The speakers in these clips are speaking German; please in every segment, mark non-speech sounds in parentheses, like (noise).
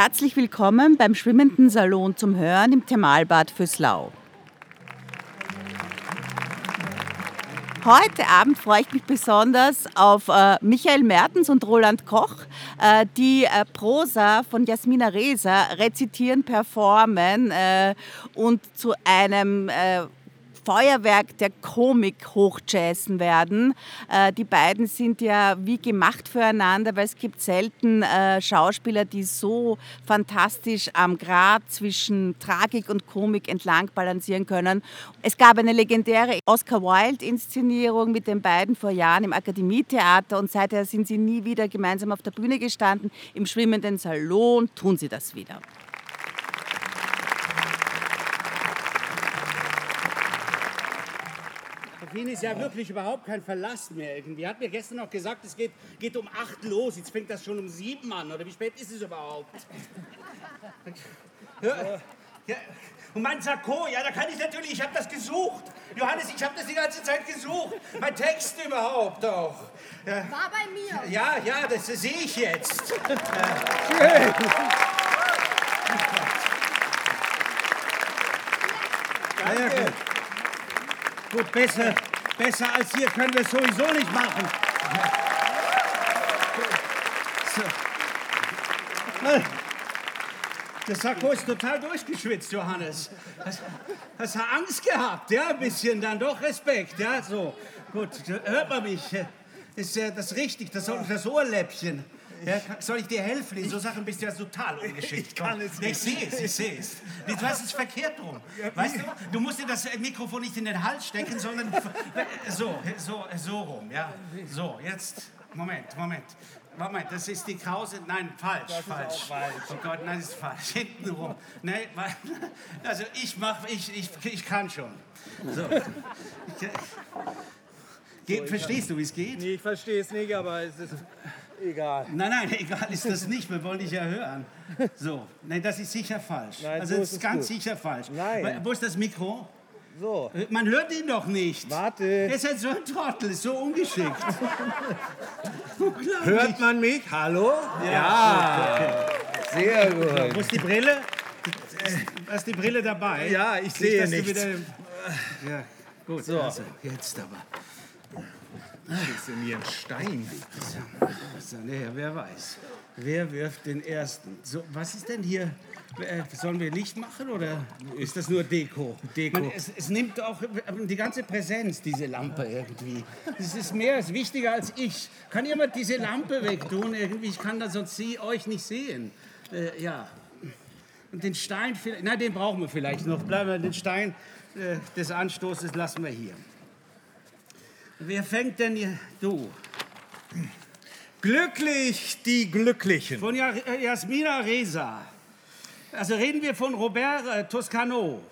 Herzlich willkommen beim Schwimmenden Salon zum Hören im Thermalbad Füßlau. Heute Abend freue ich mich besonders auf äh, Michael Mertens und Roland Koch, äh, die äh, Prosa von Jasmina Reza rezitieren, performen äh, und zu einem äh, Feuerwerk der Komik hochjazzen werden. Äh, die beiden sind ja wie gemacht füreinander, weil es gibt selten äh, Schauspieler, die so fantastisch am Grad zwischen Tragik und Komik entlang balancieren können. Es gab eine legendäre Oscar Wilde-Inszenierung mit den beiden vor Jahren im Akademietheater und seither sind sie nie wieder gemeinsam auf der Bühne gestanden. Im schwimmenden Salon tun sie das wieder. Wien ist ja wirklich überhaupt kein Verlass mehr irgendwie. Hat mir gestern noch gesagt, es geht, geht um acht los. Jetzt fängt das schon um sieben an. Oder wie spät ist es überhaupt? Ja, ja. Und mein Sakko, ja, da kann ich natürlich, ich habe das gesucht. Johannes, ich habe das die ganze Zeit gesucht. Mein Text überhaupt auch. Ja. War bei mir. Ja, ja, das sehe ich jetzt. Schön. Danke. Gut, besser, besser als hier können wir es sowieso nicht machen. Der Sakko ist total durchgeschwitzt, Johannes. Hast, hast du Angst gehabt? Ja, ein bisschen, dann doch Respekt. Ja, so. Gut, hört man mich. Ist ja das richtig, das, das Ohrläppchen. Ja, soll ich dir helfen? In so Sachen bist du ja total ungeschickt. Ich kann es nicht. Ich sehe es, ich sehe es. Du hast es verkehrt rum. Weißt du, du musst dir das Mikrofon nicht in den Hals stecken, sondern so, so, so rum. Ja, so, jetzt, Moment, Moment. Moment, das ist die Krause. Nein, falsch, falsch. falsch. Oh Gott, nein, das ist falsch. Hinten rum. Weil, also ich mach, ich, ich, ich kann schon. So. Geht, verstehst du, wie es geht? Nee, ich verstehe es nicht, aber es ist egal. Nein, nein, (laughs) egal ist das nicht. Wir wollen dich ja hören. So, nein, das ist sicher falsch. Nein, also so das ist ganz gut. sicher falsch. Nein. Wo ist das Mikro? So, Man hört ihn doch nicht. warte. Er ist halt so ein Trottel, ist so ungeschickt. (laughs) Hört man mich? Hallo? Ja. Sehr Wo gut. ist die Brille? Hast die Brille dabei? Ja, ich Nicht, sehe nichts. Wieder, ja, gut. So. Also, jetzt aber. Das ein Stein. Nee, wer weiß. Wer wirft den ersten? So, was ist denn hier? Äh, Sollen wir Licht machen oder ist das nur Deko? Deko. Man, es, es nimmt auch die ganze Präsenz, diese Lampe irgendwie. Es ist mehr, es ist wichtiger als ich. Kann jemand diese Lampe wegtun irgendwie? Ich kann da sonst sie, euch nicht sehen. Äh, ja. Und den Stein, na, den brauchen wir vielleicht noch. Bleiben wir, den Stein äh, des Anstoßes lassen wir hier. Wer fängt denn hier? Du. Glücklich die Glücklichen. Von äh, Jasmina Reza. Also reden wir von Robert äh, Toscano.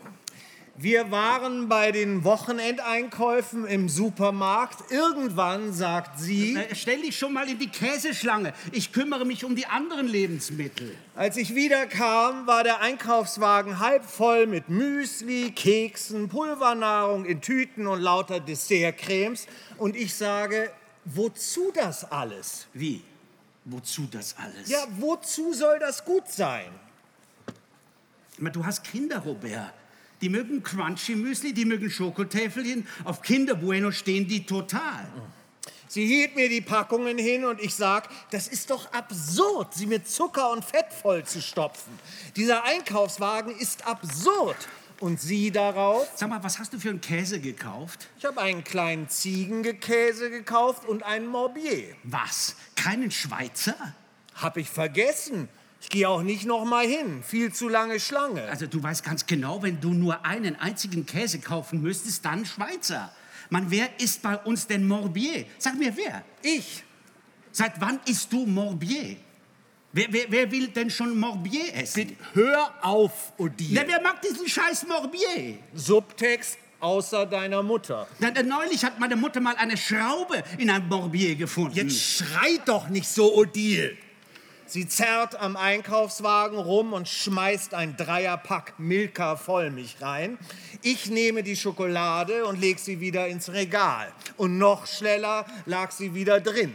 Wir waren bei den Wochenendeinkäufen im Supermarkt. Irgendwann sagt sie, Äh, stell dich schon mal in die Käseschlange. Ich kümmere mich um die anderen Lebensmittel. als ich wiederkam, war der Einkaufswagen halb voll mit Müsli, Keksen, Pulvernahrung in Tüten und lauter Dessertcremes. Und ich sage, wozu das alles? Wie? Wozu das alles? Ja, wozu soll das gut sein? Du hast Kinder, Robert. Die mögen Crunchy-Müsli, die mögen Schokotäfelchen. Auf Kinder Bueno stehen die total. Sie hielt mir die Packungen hin und ich sag, das ist doch absurd, sie mit Zucker und Fett voll zu stopfen. Dieser Einkaufswagen ist absurd. Und sie darauf, Sag mal, was hast du für einen Käse gekauft? ich habe einen kleinen Ziegengekäse gekauft und einen Morbier. Was? Keinen Schweizer? Hab ich vergessen. Ich gehe auch nicht noch mal hin. Viel zu lange Schlange. Also du weißt ganz genau, wenn du nur einen einzigen Käse kaufen müsstest, dann Schweizer. Man, wer isst bei uns denn Morbier? Sag mir, wer? Ich. Seit wann isst du Morbier? Wer, wer, wer will denn schon Morbier essen? Hör auf, Odile. Na, wer mag diesen scheiß Morbier? Subtext außer deiner Mutter. Na, neulich hat meine Mutter mal eine Schraube in einem Morbier gefunden. Jetzt schreit doch nicht so, Odile. Sie zerrt am Einkaufswagen rum und schmeißt ein Dreierpack Milka Vollmilch rein. Ich nehme die Schokolade und leg sie wieder ins Regal. Und noch schneller lag sie wieder drin.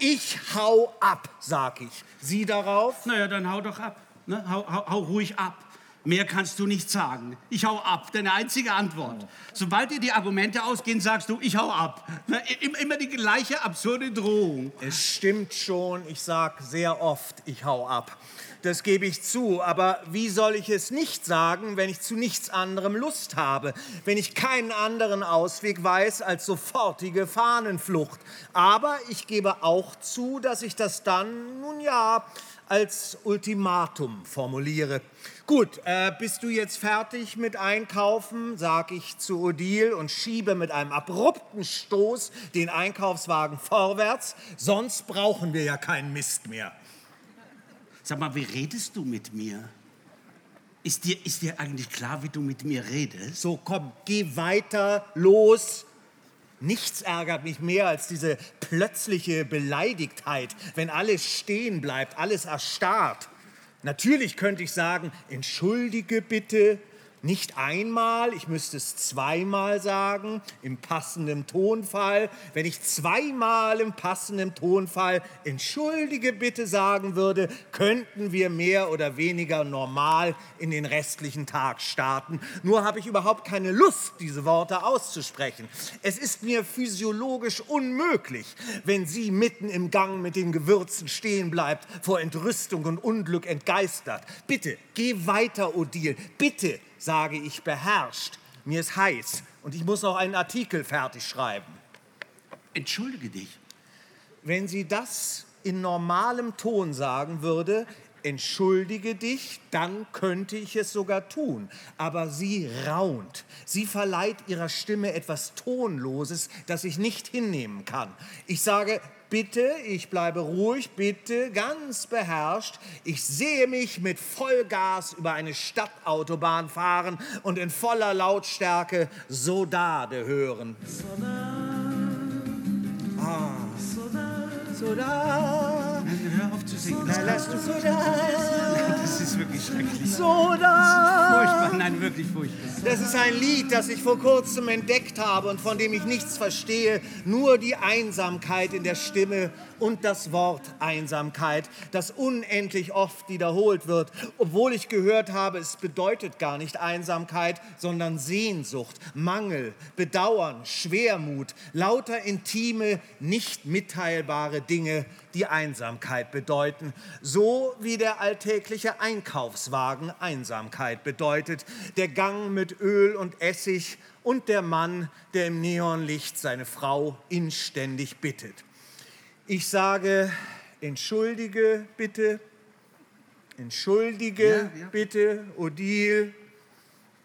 Ich hau ab, sag ich. Sie darauf? Naja, dann hau doch ab. Ne? Hau, hau, hau ruhig ab. Mehr kannst du nicht sagen. Ich hau ab. Deine einzige Antwort. Sobald dir die Argumente ausgehen, sagst du, ich hau ab. Immer die gleiche absurde Drohung. Es stimmt schon, ich sag sehr oft, ich hau ab. Das gebe ich zu, aber wie soll ich es nicht sagen, wenn ich zu nichts anderem Lust habe, wenn ich keinen anderen Ausweg weiß als sofortige Fahnenflucht. Aber ich gebe auch zu, dass ich das dann, nun ja, als Ultimatum formuliere. Gut, äh, bist du jetzt fertig mit Einkaufen, sag ich zu Odile und schiebe mit einem abrupten Stoß den Einkaufswagen vorwärts, sonst brauchen wir ja keinen Mist mehr. Sag mal, wie redest du mit mir? Ist dir, ist dir eigentlich klar, wie du mit mir redest? So, komm, geh weiter, los. Nichts ärgert mich mehr als diese plötzliche Beleidigtheit, wenn alles stehen bleibt, alles erstarrt. Natürlich könnte ich sagen, entschuldige bitte, nicht einmal, ich müsste es zweimal sagen, im passenden Tonfall. Wenn ich zweimal im passenden Tonfall entschuldige bitte sagen würde, könnten wir mehr oder weniger normal in den restlichen Tag starten. Nur habe ich überhaupt keine Lust, diese Worte auszusprechen. Es ist mir physiologisch unmöglich, wenn sie mitten im Gang mit den Gewürzen stehen bleibt, vor Entrüstung und Unglück entgeistert. Bitte, geh weiter, Odile. Bitte, sage ich beherrscht. Mir ist heiß und ich muss noch einen Artikel fertig schreiben. Entschuldige dich. Wenn sie das in normalem Ton sagen würde, entschuldige dich, dann könnte ich es sogar tun. Aber sie raunt. Sie verleiht ihrer Stimme etwas Tonloses, das ich nicht hinnehmen kann. Ich sage, bitte, ich bleibe ruhig, bitte, ganz beherrscht. Ich sehe mich mit Vollgas über eine Stadtautobahn fahren und in voller Lautstärke Sodade hören. Ah. Soda. Hör auf zu singen. Na, lass du Soda. Das ist wirklich schrecklich. Soda. Furchtbar, nein, wirklich furchtbar. Das ist ein Lied, das ich vor kurzem entdeckt habe und von dem ich nichts verstehe, nur die Einsamkeit in der Stimme und das Wort Einsamkeit, das unendlich oft wiederholt wird, obwohl ich gehört habe, es bedeutet gar nicht Einsamkeit, sondern Sehnsucht, Mangel, Bedauern, Schwermut, lauter intime, nicht mitteilbare Dinge, die Einsamkeit bedeuten, so wie der alltägliche Einkaufswagen Einsamkeit bedeutet, der Gang mit Öl und Essig und der Mann, der im Neonlicht seine Frau inständig bittet. Ich sage, entschuldige bitte, entschuldige Ja, ja. bitte, Odile.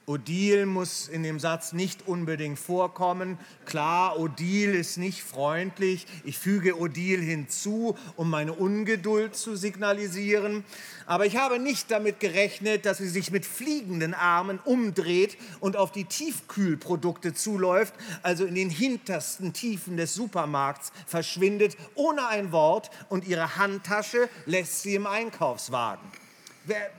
Odile muss in dem Satz nicht unbedingt vorkommen. Klar, Odile ist nicht freundlich. Ich füge Odile hinzu, um meine Ungeduld zu signalisieren. Aber ich habe nicht damit gerechnet, dass sie sich mit fliegenden Armen umdreht und auf die Tiefkühlprodukte zuläuft, also in den hintersten Tiefen des Supermarkts verschwindet, ohne ein Wort und ihre Handtasche lässt sie im Einkaufswagen. Wer,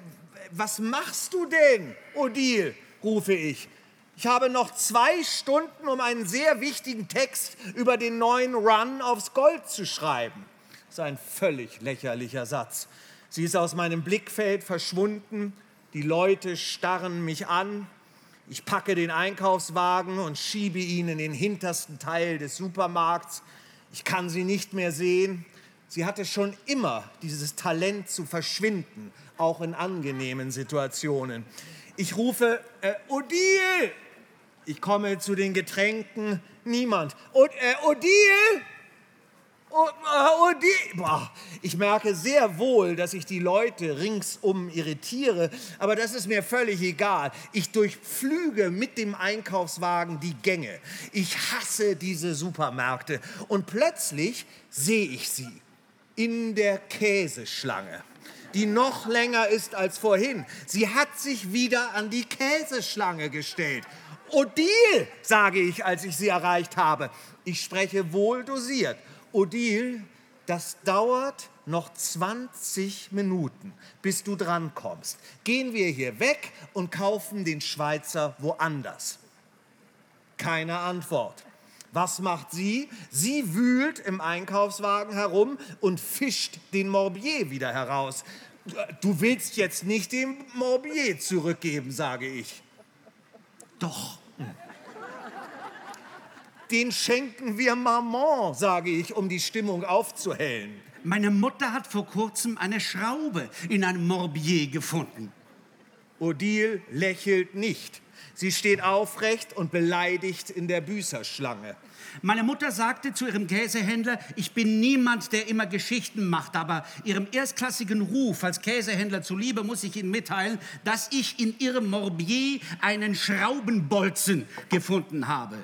was machst du denn, Odile? Rufe ich. Ich habe noch zwei Stunden, um einen sehr wichtigen Text über den neuen Run aufs Gold zu schreiben. Das ist ein völlig lächerlicher Satz. Sie ist aus meinem Blickfeld verschwunden. Die Leute starren mich an. Ich packe den Einkaufswagen und schiebe ihn in den hintersten Teil des Supermarkts. Ich kann sie nicht mehr sehen. Sie hatte schon immer dieses Talent zu verschwinden, auch in angenehmen Situationen. Ich rufe, äh, Odile! Ich komme zu den Getränken, niemand. Und, äh, Odile! Äh, ich merke sehr wohl, dass ich die Leute ringsum irritiere, aber das ist mir völlig egal. Ich durchflüge mit dem Einkaufswagen die Gänge. Ich hasse diese Supermärkte. Und plötzlich sehe ich sie in der Käseschlange die noch länger ist als vorhin. Sie hat sich wieder an die Käseschlange gestellt. Odile, sage ich, als ich sie erreicht habe. Ich spreche wohl dosiert. Odile, das dauert noch 20 Minuten, bis du drankommst. Gehen wir hier weg und kaufen den Schweizer woanders. Keine Antwort. Was macht sie? Sie wühlt im Einkaufswagen herum und fischt den Morbier wieder heraus. Du willst jetzt nicht den Morbier zurückgeben, sage ich. Doch. Den schenken wir Maman, sage ich, um die Stimmung aufzuhellen. Meine Mutter hat vor kurzem eine Schraube in einem Morbier gefunden. Odile lächelt nicht. Sie steht aufrecht und beleidigt in der Büßerschlange. Meine Mutter sagte zu ihrem Käsehändler, ich bin niemand, der immer Geschichten macht, aber ihrem erstklassigen Ruf als Käsehändler zuliebe muss ich Ihnen mitteilen, dass ich in ihrem Morbier einen Schraubenbolzen gefunden habe.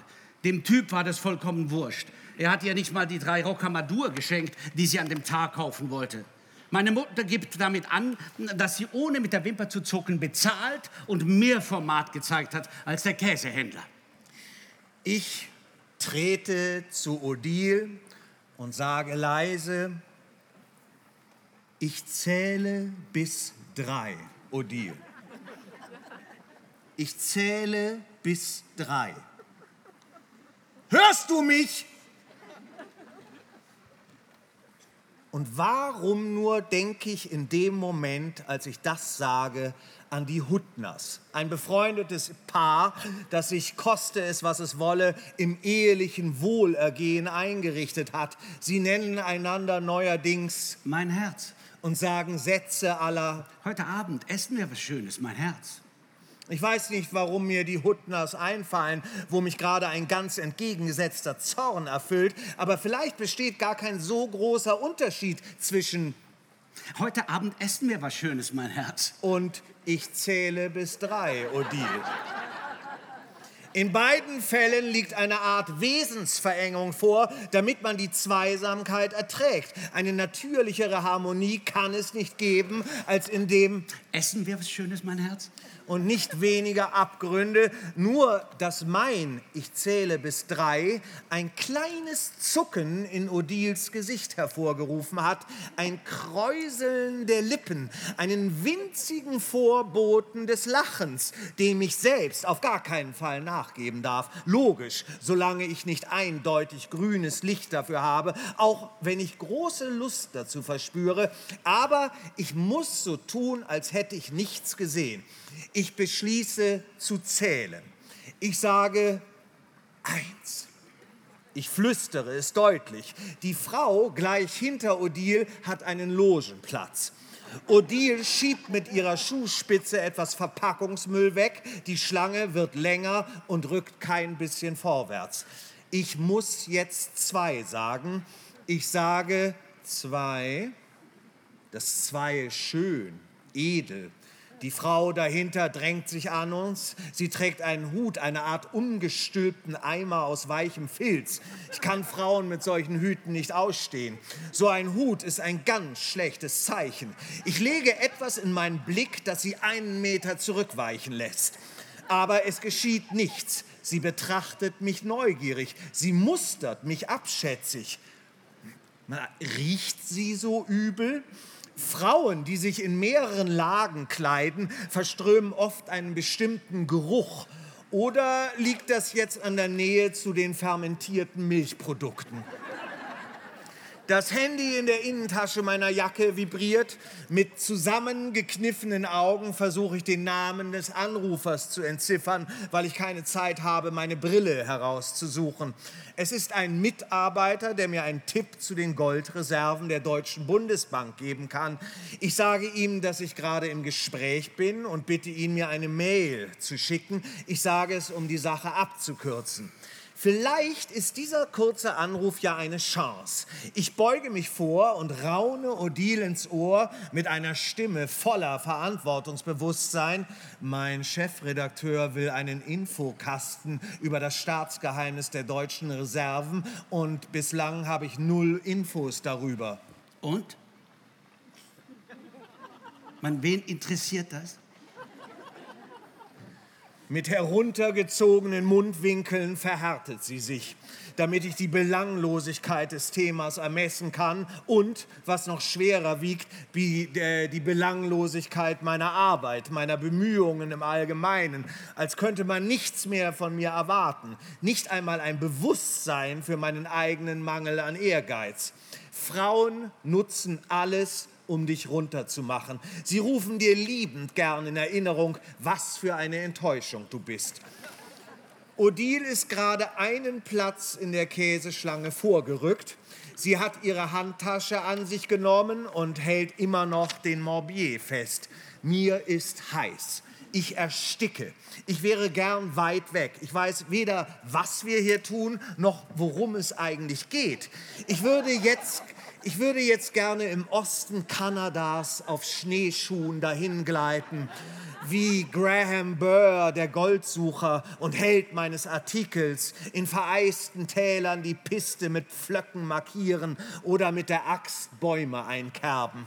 Dem Typ war das vollkommen wurscht. Er hat ihr nicht mal die drei Rocamadur geschenkt, die sie an dem Tag kaufen wollte. Meine Mutter gibt damit an, dass sie ohne mit der Wimper zu zucken bezahlt und mehr Format gezeigt hat als der Käsehändler. Ich trete zu Odile und sage leise, ich zähle bis drei, Odile. Ich zähle bis drei. Hörst du mich? Und warum nur denke ich in dem Moment, als ich das sage, an die Huttners, ein befreundetes Paar, das sich, koste es, was es wolle, im ehelichen Wohlergehen eingerichtet hat. Sie nennen einander neuerdings Mein Herz. und sagen Sätze aller Heute Abend essen wir was Schönes, mein Herz. Ich weiß nicht, warum mir die Huttners einfallen, wo mich gerade ein ganz entgegengesetzter Zorn erfüllt, aber vielleicht besteht gar kein so großer Unterschied zwischen Heute Abend essen wir was Schönes, mein Herz. und ich zähle bis drei, Odile. In beiden Fällen liegt eine Art Wesensverengung vor, damit man die Zweisamkeit erträgt. Eine natürlichere Harmonie kann es nicht geben, als in dem Essen wir was Schönes, mein Herz? und nicht weniger Abgründe, nur dass mein, ich zähle bis drei, ein kleines Zucken in Odils Gesicht hervorgerufen hat, ein Kräuseln der Lippen, einen winzigen Vorboten des Lachens, dem ich selbst auf gar keinen Fall nachgeben darf. Logisch, solange ich nicht eindeutig grünes Licht dafür habe, auch wenn ich große Lust dazu verspüre, aber ich muss so tun, als hätte ich nichts gesehen. Ich beschließe zu zählen. Ich sage eins. Ich flüstere es deutlich. Die Frau gleich hinter Odile hat einen Logenplatz. Odile schiebt mit ihrer Schuhspitze etwas Verpackungsmüll weg. Die Schlange wird länger und rückt kein bisschen vorwärts. Ich muss jetzt zwei sagen. Ich sage zwei. Das zwei ist schön, edel. Die Frau dahinter drängt sich an uns. Sie trägt einen Hut, eine Art ungestülpten Eimer aus weichem Filz. Ich kann Frauen mit solchen Hüten nicht ausstehen. So ein Hut ist ein ganz schlechtes Zeichen. Ich lege etwas in meinen Blick, das sie einen Meter zurückweichen lässt. Aber es geschieht nichts. Sie betrachtet mich neugierig. Sie mustert mich abschätzig. Na, riecht sie so übel? Frauen, die sich in mehreren Lagen kleiden, verströmen oft einen bestimmten Geruch. Oder liegt das jetzt an der Nähe zu den fermentierten Milchprodukten? Das Handy in der Innentasche meiner Jacke vibriert. Mit zusammengekniffenen Augen versuche ich den Namen des Anrufers zu entziffern, weil ich keine Zeit habe, meine Brille herauszusuchen. Es ist ein Mitarbeiter, der mir einen Tipp zu den Goldreserven der Deutschen Bundesbank geben kann. Ich sage ihm, dass ich gerade im Gespräch bin und bitte ihn, mir eine Mail zu schicken. Ich sage es, um die Sache abzukürzen. Vielleicht ist dieser kurze Anruf ja eine Chance. Ich beuge mich vor und raune Odile ins Ohr mit einer Stimme voller Verantwortungsbewusstsein. Mein Chefredakteur will einen Infokasten über das Staatsgeheimnis der deutschen Reserven und bislang habe ich null Infos darüber. Und? Man, wen interessiert das? Mit heruntergezogenen Mundwinkeln verhärtet sie sich, damit ich die Belanglosigkeit des Themas ermessen kann. Und, was noch schwerer wiegt, die, die Belanglosigkeit meiner Arbeit, meiner Bemühungen im Allgemeinen, als könnte man nichts mehr von mir erwarten, nicht einmal ein Bewusstsein für meinen eigenen Mangel an Ehrgeiz. Frauen nutzen alles, um dich runterzumachen. Sie rufen dir liebend gern in Erinnerung, was für eine Enttäuschung du bist. Odile ist gerade einen Platz in der Käseschlange vorgerückt. Sie hat ihre Handtasche an sich genommen und hält immer noch den Morbier fest. Mir ist heiß. Ich ersticke. Ich wäre gern weit weg. Ich weiß weder, was wir hier tun, noch worum es eigentlich geht. Ich würde jetzt ich würde jetzt gerne im Osten Kanadas auf Schneeschuhen dahin gleiten, wie Graham Burr, der Goldsucher und Held meines Artikels, in vereisten Tälern die Piste mit Pflöcken markieren oder mit der Axt Bäume einkerben.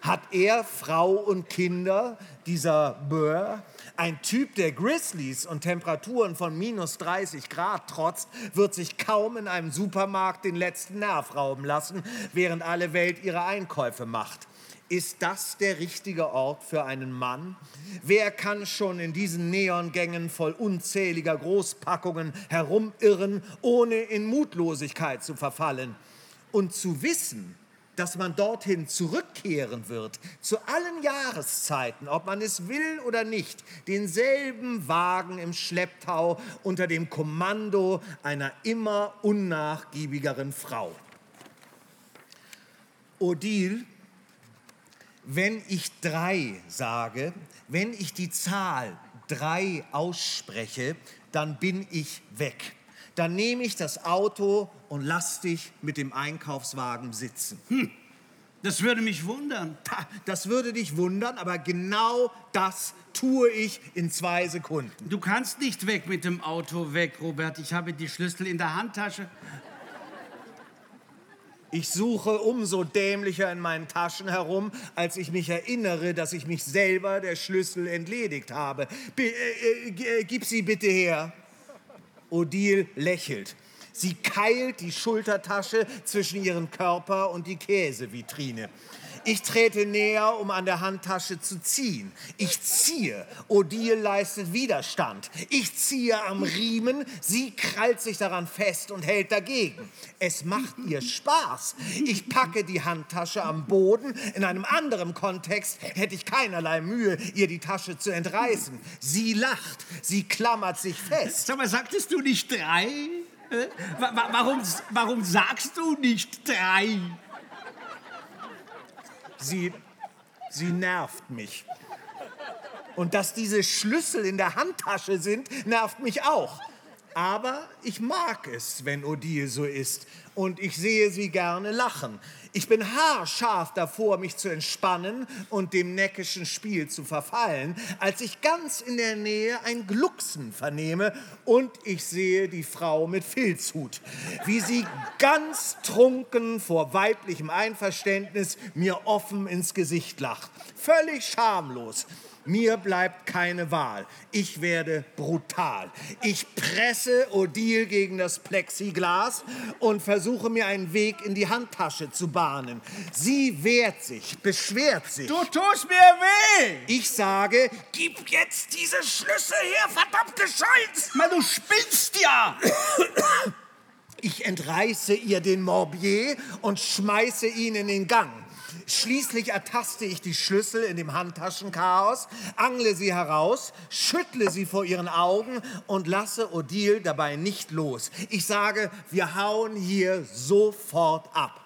Hat er Frau und Kinder, dieser Burr? Ein Typ, der Grizzlies und Temperaturen von minus 30 Grad trotzt, wird sich kaum in einem Supermarkt den letzten Nerv rauben lassen, während alle Welt ihre Einkäufe macht. Ist das der richtige Ort für einen Mann? Wer kann schon in diesen Neongängen voll unzähliger Großpackungen herumirren, ohne in Mutlosigkeit zu verfallen? Und zu wissen, dass man dorthin zurückkehren wird, zu allen Jahreszeiten, ob man es will oder nicht, denselben Wagen im Schlepptau unter dem Kommando einer immer unnachgiebigeren Frau. Odile, wenn ich drei sage, wenn ich die Zahl drei ausspreche, dann bin ich weg dann nehme ich das Auto und lass dich mit dem Einkaufswagen sitzen. Hm, das würde mich wundern. Das würde dich wundern, aber genau das tue ich in zwei Sekunden. Du kannst nicht weg mit dem Auto weg, Robert. Ich habe die Schlüssel in der Handtasche. Ich suche umso dämlicher in meinen Taschen herum, als ich mich erinnere, dass ich mich selber der Schlüssel entledigt habe. B äh, äh, gib sie bitte her. Odile lächelt. Sie keilt die Schultertasche zwischen ihren Körper und die Käsevitrine. Ich trete näher, um an der Handtasche zu ziehen. Ich ziehe. Odile leistet Widerstand. Ich ziehe am Riemen. Sie krallt sich daran fest und hält dagegen. Es macht ihr Spaß. Ich packe die Handtasche am Boden. In einem anderen Kontext hätte ich keinerlei Mühe, ihr die Tasche zu entreißen. Sie lacht. Sie klammert sich fest. Sag mal, sagtest du nicht drei? Warum, warum sagst du nicht drei? Sie, sie nervt mich. Und dass diese Schlüssel in der Handtasche sind, nervt mich auch. Aber ich mag es, wenn Odile so ist. Und ich sehe sie gerne lachen. Ich bin haarscharf davor, mich zu entspannen und dem neckischen Spiel zu verfallen, als ich ganz in der Nähe ein Glucksen vernehme und ich sehe die Frau mit Filzhut, wie sie ganz trunken vor weiblichem Einverständnis mir offen ins Gesicht lacht. Völlig schamlos. Mir bleibt keine Wahl. Ich werde brutal. Ich presse Odile gegen das Plexiglas und versuche mir einen Weg in die Handtasche zu bahnen. Sie wehrt sich, beschwert sich. Du tust mir weh! Ich sage, gib jetzt diese Schlüssel her, verdammte Scheiß! Man, du spinnst ja! Ich entreiße ihr den Morbier und schmeiße ihn in den Gang. Schließlich ertaste ich die Schlüssel in dem Handtaschenchaos, angle sie heraus, schüttle sie vor ihren Augen und lasse Odile dabei nicht los. Ich sage, wir hauen hier sofort ab.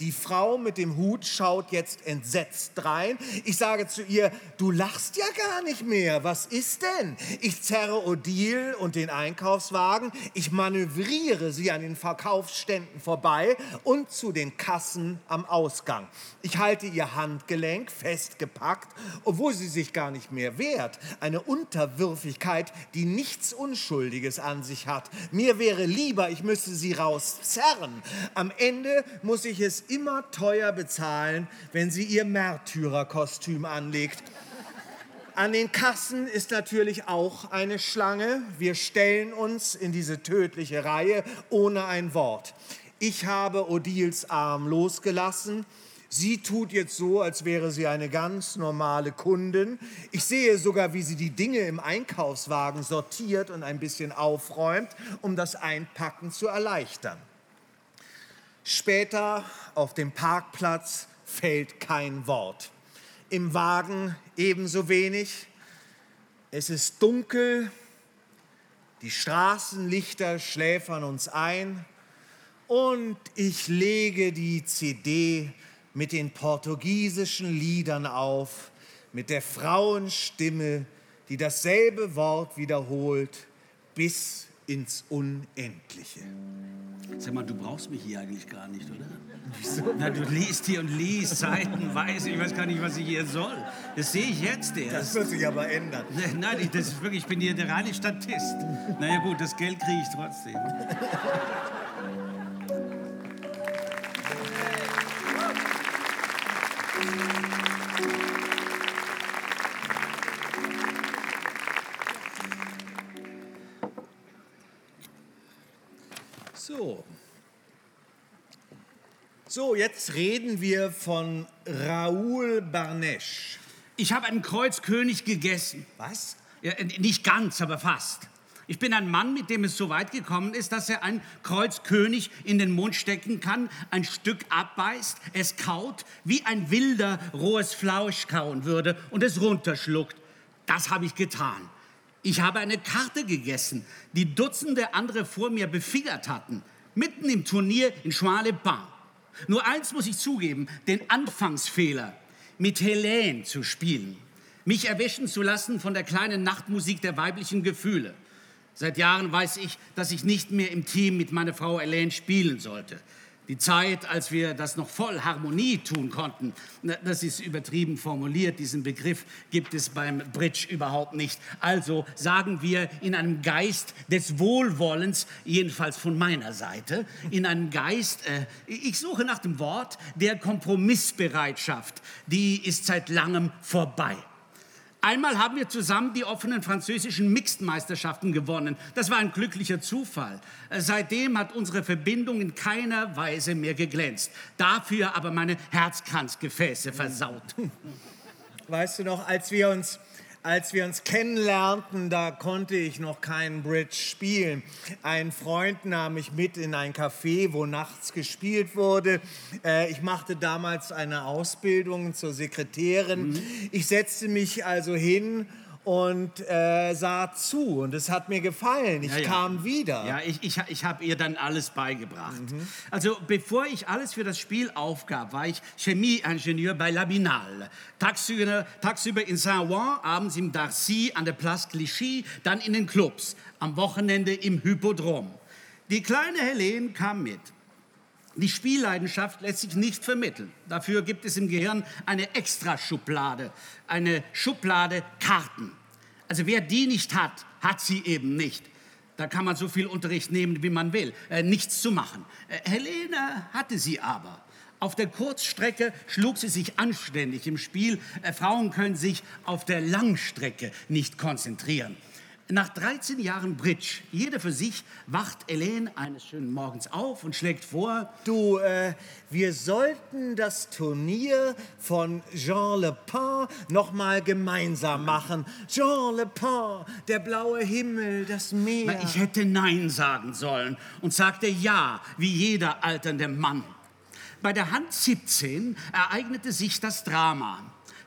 Die Frau mit dem Hut schaut jetzt entsetzt drein. Ich sage zu ihr, du lachst ja gar nicht mehr. Was ist denn? Ich zerre Odile und den Einkaufswagen. Ich manövriere sie an den Verkaufsständen vorbei und zu den Kassen am Ausgang. Ich halte ihr Handgelenk festgepackt, obwohl sie sich gar nicht mehr wehrt. Eine Unterwürfigkeit, die nichts Unschuldiges an sich hat. Mir wäre lieber, ich müsste sie rauszerren. Am Ende muss ich es immer teuer bezahlen, wenn sie ihr Märtyrerkostüm anlegt. An den Kassen ist natürlich auch eine Schlange. Wir stellen uns in diese tödliche Reihe ohne ein Wort. Ich habe Odils Arm losgelassen. Sie tut jetzt so, als wäre sie eine ganz normale Kundin. Ich sehe sogar, wie sie die Dinge im Einkaufswagen sortiert und ein bisschen aufräumt, um das Einpacken zu erleichtern. Später auf dem Parkplatz fällt kein Wort. Im Wagen ebenso wenig. Es ist dunkel, die Straßenlichter schläfern uns ein und ich lege die CD mit den portugiesischen Liedern auf, mit der Frauenstimme, die dasselbe Wort wiederholt bis ins Unendliche. Sag mal, du brauchst mich hier eigentlich gar nicht, oder? Wieso? Na, du liest hier und liest seitenweise. Ich weiß gar nicht, was ich hier soll. Das sehe ich jetzt erst. Das wird sich aber ändern. Nein, das ist wirklich, ich bin hier der reine Statist. Naja gut, das Geld kriege ich trotzdem. So. So, jetzt reden wir von Raoul Barnesch. Ich habe einen Kreuzkönig gegessen. Was? Ja, nicht ganz, aber fast. Ich bin ein Mann, mit dem es so weit gekommen ist, dass er ein Kreuzkönig in den Mund stecken kann, ein Stück abbeißt, es kaut, wie ein wilder rohes Flausch kauen würde und es runterschluckt. Das habe ich getan. Ich habe eine Karte gegessen, die Dutzende andere vor mir befingert hatten, mitten im Turnier in Schmale Bar. Nur eins muss ich zugeben, den Anfangsfehler, mit Helene zu spielen, mich erwischen zu lassen von der kleinen Nachtmusik der weiblichen Gefühle. Seit Jahren weiß ich, dass ich nicht mehr im Team mit meiner Frau Elaine spielen sollte. Die Zeit, als wir das noch voll Harmonie tun konnten, das ist übertrieben formuliert, diesen Begriff gibt es beim Bridge überhaupt nicht. Also sagen wir in einem Geist des Wohlwollens, jedenfalls von meiner Seite, in einem Geist, äh, ich suche nach dem Wort, der Kompromissbereitschaft, die ist seit langem vorbei. Einmal haben wir zusammen die offenen französischen Mixed-Meisterschaften gewonnen. Das war ein glücklicher Zufall. Äh, seitdem hat unsere Verbindung in keiner Weise mehr geglänzt. Dafür aber meine Herzkranzgefäße versaut. (laughs) Weißt du noch, als wir uns als wir uns kennenlernten, da konnte ich noch keinen Bridge spielen. Ein Freund nahm mich mit in ein Café, wo nachts gespielt wurde. Äh, ich machte damals eine Ausbildung zur Sekretärin. Mhm. Ich setzte mich also hin und äh, sah zu und es hat mir gefallen. Ich ja, ja. kam wieder. Ja, ich, ich, ich habe ihr dann alles beigebracht. Mhm. Also bevor ich alles für das Spiel aufgab, war ich Chemieingenieur bei Labinal. Tagsüber, tagsüber in Saint-Ouen, abends im Darcy an der Place Clichy, dann in den Clubs, am Wochenende im Hippodrom. Die kleine Helene kam mit. Die Spielleidenschaft lässt sich nicht vermitteln. Dafür gibt es im Gehirn eine Extraschublade, eine Schublade Karten. Also wer die nicht hat, hat sie eben nicht. Da kann man so viel Unterricht nehmen, wie man will. Äh, nichts zu machen. Äh, Helene hatte sie aber. Auf der Kurzstrecke schlug sie sich anständig im Spiel. Äh, Frauen können sich auf der Langstrecke nicht konzentrieren. Nach 13 Jahren Bridge, jeder für sich, wacht Helene eines schönen Morgens auf und schlägt vor: Du, äh, wir sollten das Turnier von Jean Le Pen noch mal gemeinsam machen. Jean Le Pen, der blaue Himmel, das Meer. Na, ich hätte Nein sagen sollen und sagte Ja, wie jeder alternde Mann. Bei der Hand 17 ereignete sich das Drama.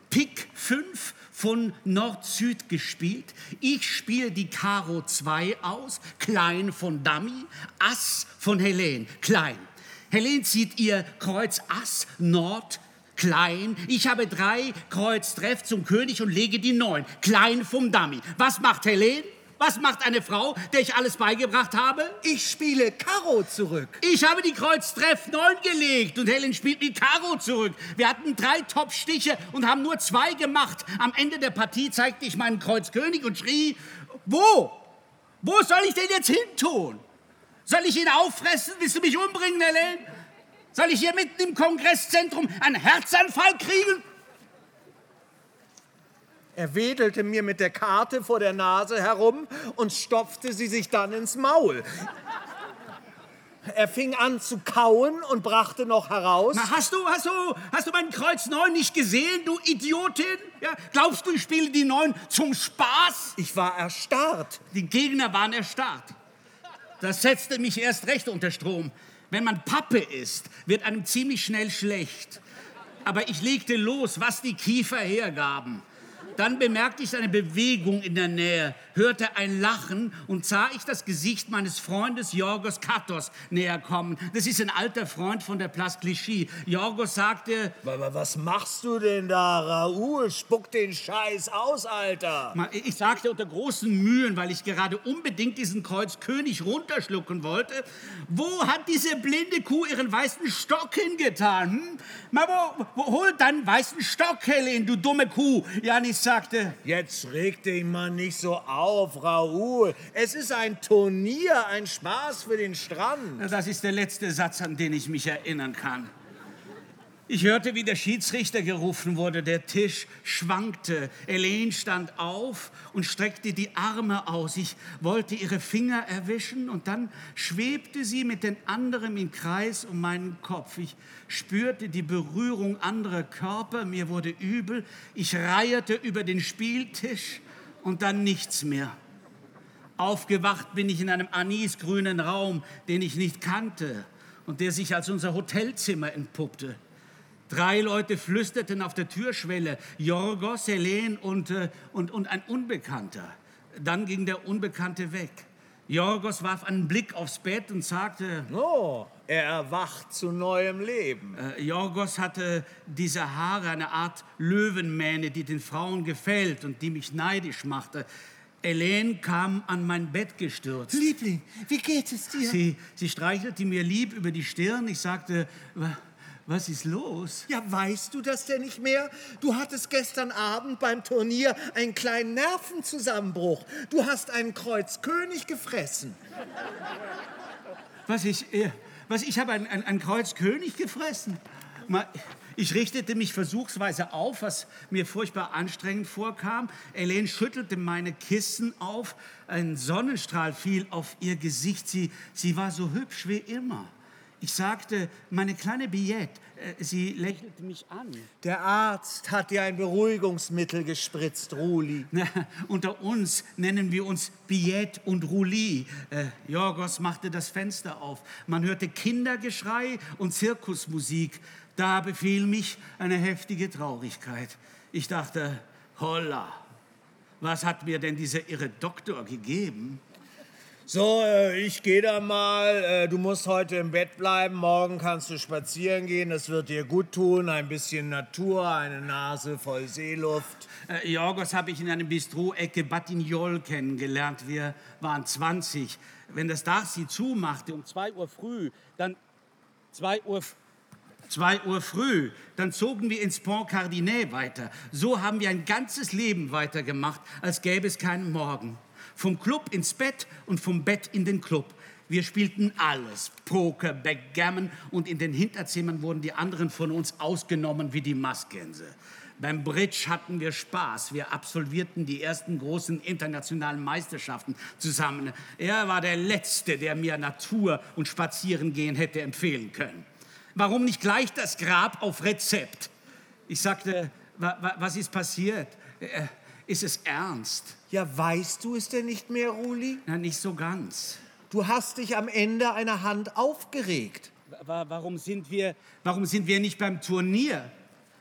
Pik 5 von Nord-Süd gespielt. Ich spiele die Karo 2 aus, Klein von Dummy, Ass von Helene, Klein. Helene zieht ihr Kreuz Ass, Nord, Klein. Ich habe drei Kreuz Treff zum König und lege die Neun, Klein vom Dummy. Was macht Helene? Was macht eine Frau, der ich alles beigebracht habe? Ich spiele Karo zurück. Ich habe die Kreuz Treff 9 gelegt und Helen spielt mit Karo zurück. Wir hatten drei Top-Stiche und haben nur zwei gemacht. Am Ende der Partie zeigte ich meinen Kreuz König und schrie, wo? Wo soll ich den jetzt hin tun? Soll ich ihn auffressen? Willst du mich umbringen, Helen? Soll ich hier mitten im Kongreszentrum einen Herzanfall kriegen? Er wedelte mir mit der Karte vor der Nase herum und stopfte sie sich dann ins Maul. Er fing an zu kauen und brachte noch heraus. Na, hast du, hast du, hast du mein Kreuz 9 nicht gesehen, du Idiotin? Ja, glaubst du, ich spiele die 9 zum Spaß? Ich war erstarrt. Die Gegner waren erstarrt. Das setzte mich erst recht unter Strom. Wenn man Pappe ist, wird einem ziemlich schnell schlecht. Aber ich legte los, was die Kiefer hergaben. Dann bemerkte ich eine Bewegung in der Nähe, hörte ein Lachen und sah ich das Gesicht meines Freundes Jorgos Katos näher kommen. Das ist ein alter Freund von der Place Clichy. Jorgos sagte... Was machst du denn da, Raoul? Spuck den Scheiß aus, Alter! Ich sagte unter großen Mühen, weil ich gerade unbedingt diesen Kreuzkönig runterschlucken wollte. Wo hat diese blinde Kuh ihren weißen Stock hingetan? Hm? Mal, wo, wo, hol deinen weißen Stock, Helen, du dumme Kuh. Janis sagte... Jetzt reg dich mal nicht so auf, Raoul. Es ist ein Turnier, ein Spaß für den Strand. Das ist der letzte Satz, an den ich mich erinnern kann. Ich hörte, wie der Schiedsrichter gerufen wurde. Der Tisch schwankte. Elaine stand auf und streckte die Arme aus. Ich wollte ihre Finger erwischen und dann schwebte sie mit den anderen im Kreis um meinen Kopf. Ich spürte die Berührung anderer Körper. Mir wurde übel. Ich reierte über den Spieltisch und dann nichts mehr. Aufgewacht bin ich in einem anisgrünen Raum, den ich nicht kannte und der sich als unser Hotelzimmer entpuppte. Drei Leute flüsterten auf der Türschwelle, Jorgos, Helen und, äh, und, und ein Unbekannter. Dann ging der Unbekannte weg. Jorgos warf einen Blick aufs Bett und sagte, Oh, er erwacht zu neuem Leben. äh, Jorgos hatte diese Haare, eine Art Löwenmähne, die den Frauen gefällt und die mich neidisch machte. Helene kam an mein Bett gestürzt. Liebling, wie geht es dir? Sie, sie streichelte mir lieb über die Stirn. Ich sagte, "Wa- was ist los? Ja, weißt du das denn nicht mehr? Du hattest gestern Abend beim Turnier einen kleinen Nervenzusammenbruch. Du hast einen Kreuzkönig gefressen. Was ich, äh, was ich habe ein, ein, ein Kreuz König gefressen. Mal, ich richtete mich versuchsweise auf, was mir furchtbar anstrengend vorkam. Elaine schüttelte meine Kissen auf. Ein Sonnenstrahl fiel auf ihr Gesicht. Sie, sie war so hübsch wie immer. Ich sagte, meine kleine Billette. Äh, Sie lächelte mich an. Der Arzt hat dir ein Beruhigungsmittel gespritzt, Ruli. (laughs) Na, unter uns nennen wir uns Billet und Roulis. Äh, Jorgos machte das Fenster auf. Man hörte Kindergeschrei und Zirkusmusik. Da befiel mich eine heftige Traurigkeit. Ich dachte, holla, was hat mir denn dieser irre Doktor gegeben? So, äh, ich gehe da mal. Äh, Du musst heute im Bett bleiben. Morgen kannst du spazieren gehen. Das wird dir gut tun. Ein bisschen Natur, eine Nase voll Seeluft. Äh, Jorgos habe ich in einem Bistro Ecke Batignolles kennengelernt. Wir waren 20. Wenn das sie zumachte um 2 Uhr früh, dann 2 Uhr 2 Uhr früh, dann zogen wir ins Pont Cardinet weiter. So haben wir ein ganzes Leben weitergemacht, als gäbe es keinen Morgen. Vom Club ins Bett und vom Bett in den Club. Wir spielten alles, Poker, Backgammon und in den Hinterzimmern wurden die anderen von uns ausgenommen wie die Maßgänse. Beim Bridge hatten wir Spaß. Wir absolvierten die ersten großen internationalen Meisterschaften zusammen. Er war der Letzte, der mir Natur und Spazierengehen hätte empfehlen können. Warum nicht gleich das Grab auf Rezept? Ich sagte, wa, wa, was ist passiert? Ist es ernst? Ja, weißt du es denn nicht mehr, Ruli? Na, nicht so ganz. Du hast dich am Ende einer Hand aufgeregt. Wa- Warum sind wir, warum sind wir nicht beim Turnier?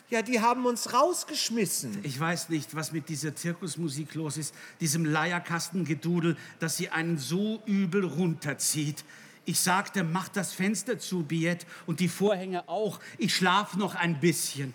Ja, die haben uns rausgeschmissen. Ich weiß nicht, was mit dieser Zirkusmusik los ist, diesem Leierkastengedudel, dass sie einen so übel runterzieht. Ich sagte, mach das Fenster zu, Biet, und die Vorhänge auch. Ich schlaf noch ein bisschen.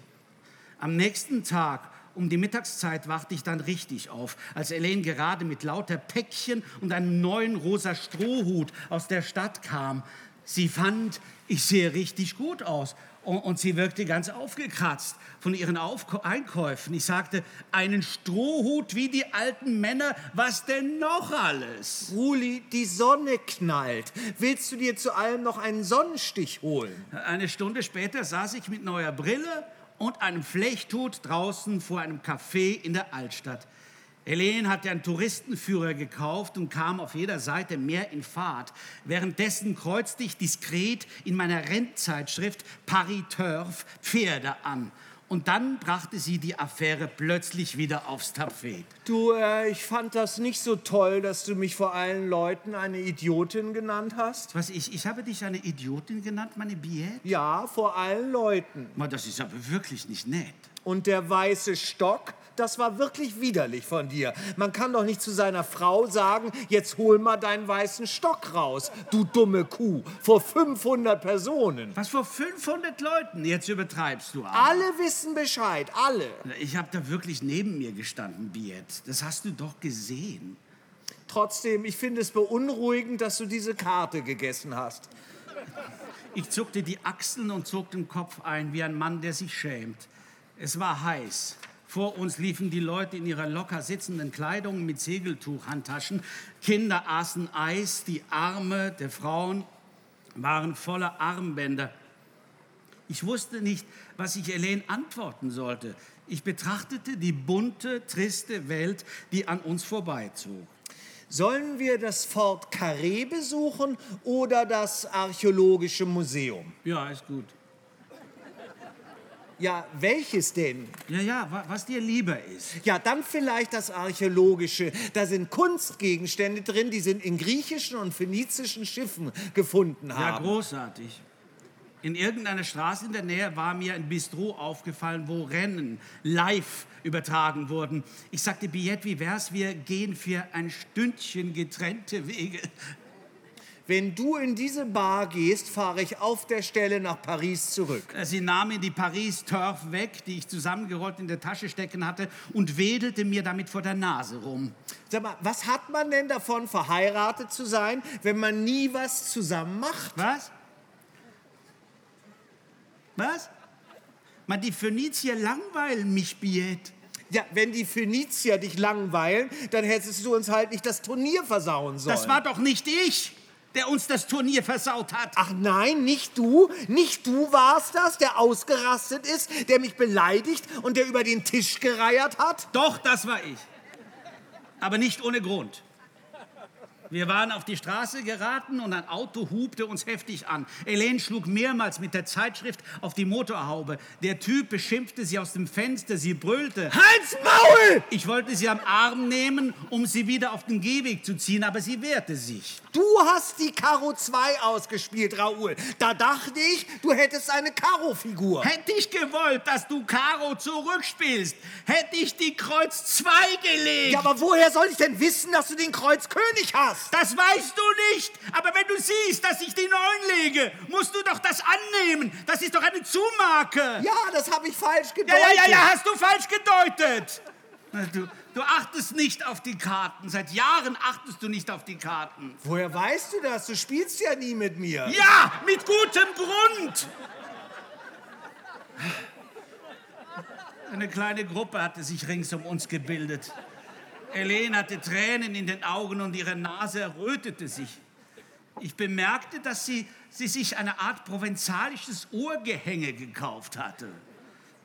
Am nächsten Tag, um die Mittagszeit, wachte ich dann richtig auf, als Elaine gerade mit lauter Päckchen und einem neuen rosa Strohhut aus der Stadt kam. Sie fand, ich sehe richtig gut aus. Und, sie wirkte ganz aufgekratzt von ihren Aufko Einkäufen. Ich sagte, einen Strohhut wie die alten Männer, was denn noch alles? Ruli, die Sonne knallt. Willst du dir zu allem noch einen Sonnenstich holen? Eine Stunde später saß ich mit neuer Brille und einem Flechthut draußen vor einem Café in der Altstadt. Helene hatte einen Touristenführer gekauft und kam auf jeder Seite mehr in Fahrt. Währenddessen kreuzte ich diskret in meiner Rentzeitschrift Paris Turf Pferde an. Und dann brachte sie die Affäre plötzlich wieder aufs Tapet. Du, äh, ich fand das nicht so toll, dass du mich vor allen Leuten eine Idiotin genannt hast. Was, ich, ich habe dich eine Idiotin genannt, meine Biette? Ja, vor allen Leuten. Ma, Das ist aber wirklich nicht nett. Und der weiße Stock, das war wirklich widerlich von dir. Man kann doch nicht zu seiner Frau sagen, jetzt hol mal deinen weißen Stock raus, du dumme Kuh, vor 500 Personen. Was vor 500 Leuten? Jetzt übertreibst du aber. Alle wissen Bescheid, alle. Ich habe da wirklich neben mir gestanden, Biet. Das hast du doch gesehen. Trotzdem, ich finde es beunruhigend, dass du diese Karte gegessen hast. Ich zuckte die Achseln und zog den Kopf ein, wie ein Mann, der sich schämt. Es war heiß. Vor uns liefen die Leute in ihrer locker sitzenden Kleidung mit Segeltuchhandtaschen. Kinder aßen Eis, die Arme der Frauen waren voller Armbänder. Ich wusste nicht, was ich Helene antworten sollte. Ich betrachtete die bunte, triste Welt, die an uns vorbeizog. Sollen wir das Fort Carré besuchen oder das Archäologische Museum? Ja, ist gut. Ja, welches denn? Ja, ja, wa- was dir lieber ist. Ja, dann vielleicht das Archäologische. Da sind Kunstgegenstände drin, die sind in griechischen und phönizischen Schiffen gefunden Ja, haben. großartig. In irgendeiner Straße in der Nähe war mir ein Bistro aufgefallen, wo Rennen live übertragen wurden. Ich sagte, Biet, wie wär's, wir gehen für ein Stündchen getrennte Wege. Wenn du in diese Bar gehst, fahre ich auf der Stelle nach Paris zurück. Sie nahm mir die Paris Turf weg, die ich zusammengerollt in der Tasche stecken hatte, und wedelte mir damit vor der Nase rum. Sag mal, was hat man denn davon, verheiratet zu sein, wenn man nie was zusammen macht? Was? Was? Man, die Phönizier langweilen mich, Biet. Ja, wenn die Phönizier dich langweilen, dann hättest du uns halt nicht das Turnier versauen sollen. Das war doch nicht ich, der uns das Turnier versaut hat. Ach nein, nicht du. Nicht du warst das, der ausgerastet ist, der mich beleidigt und der über den Tisch gereiert hat? Doch, das war ich. Aber nicht ohne Grund. Wir waren auf die Straße geraten und ein Auto hubte uns heftig an. Helene schlug mehrmals mit der Zeitschrift auf die Motorhaube. Der Typ beschimpfte sie aus dem Fenster, sie brüllte. Halt's Maul! Ich wollte sie am Arm nehmen, um sie wieder auf den Gehweg zu ziehen, aber sie wehrte sich. Du hast die Karo 2 ausgespielt, Raoul. Da dachte ich, du hättest eine Karo-Figur. Hätte ich gewollt, dass du Karo zurückspielst, hätte ich die Kreuz 2 gelegt. Ja, aber woher soll ich denn wissen, dass du den Kreuz König hast? Das weißt du nicht. Aber wenn du siehst, dass ich die Neun lege, musst du doch das annehmen. Das ist doch eine Zumarke. Ja, das habe ich falsch ja, gedeutet. ja, ja, ja hast du falsch gedeutet. Du, du achtest nicht auf die Karten. Seit Jahren achtest du nicht auf die Karten. Woher weißt du das? Du spielst ja nie mit mir. Ja, mit gutem Grund. Eine kleine Gruppe hatte sich rings um uns gebildet. Helene hatte Tränen in den Augen und ihre Nase errötete sich. Ich bemerkte, dass sie, sie sich eine Art provenzalisches Ohrgehänge gekauft hatte.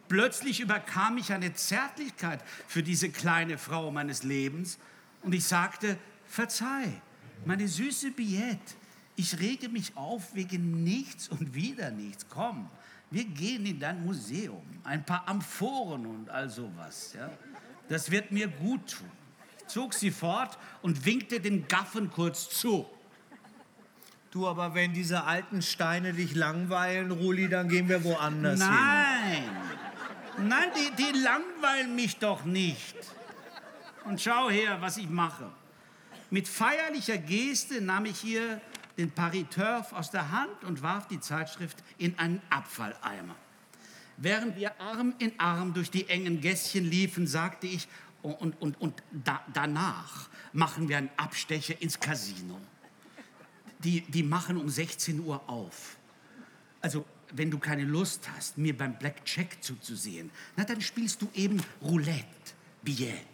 Plötzlich überkam mich eine Zärtlichkeit für diese kleine Frau meines Lebens und ich sagte, verzeih, meine süße Biette, ich rege mich auf wegen nichts und wieder nichts. Komm, wir gehen in dein Museum, ein paar Amphoren und all sowas. Ja? Das wird mir gut tun. Zog sie fort und winkte den Gaffen kurz zu. Du, aber wenn diese alten Steine dich langweilen, Ruli, dann gehen wir woanders hin. Nein, nein, die, die langweilen mich doch nicht. Und schau her, was ich mache. Mit feierlicher Geste nahm ich ihr den Paris Turf aus der Hand und warf die Zeitschrift in einen Abfalleimer. Während wir Arm in Arm durch die engen Gässchen liefen, sagte ich, und, und, und da, danach machen wir einen Abstecher ins Casino. Die, die machen um 16 Uhr auf. Also, wenn du keine Lust hast, mir beim Blackjack zuzusehen, na dann spielst du eben Roulette, Billett.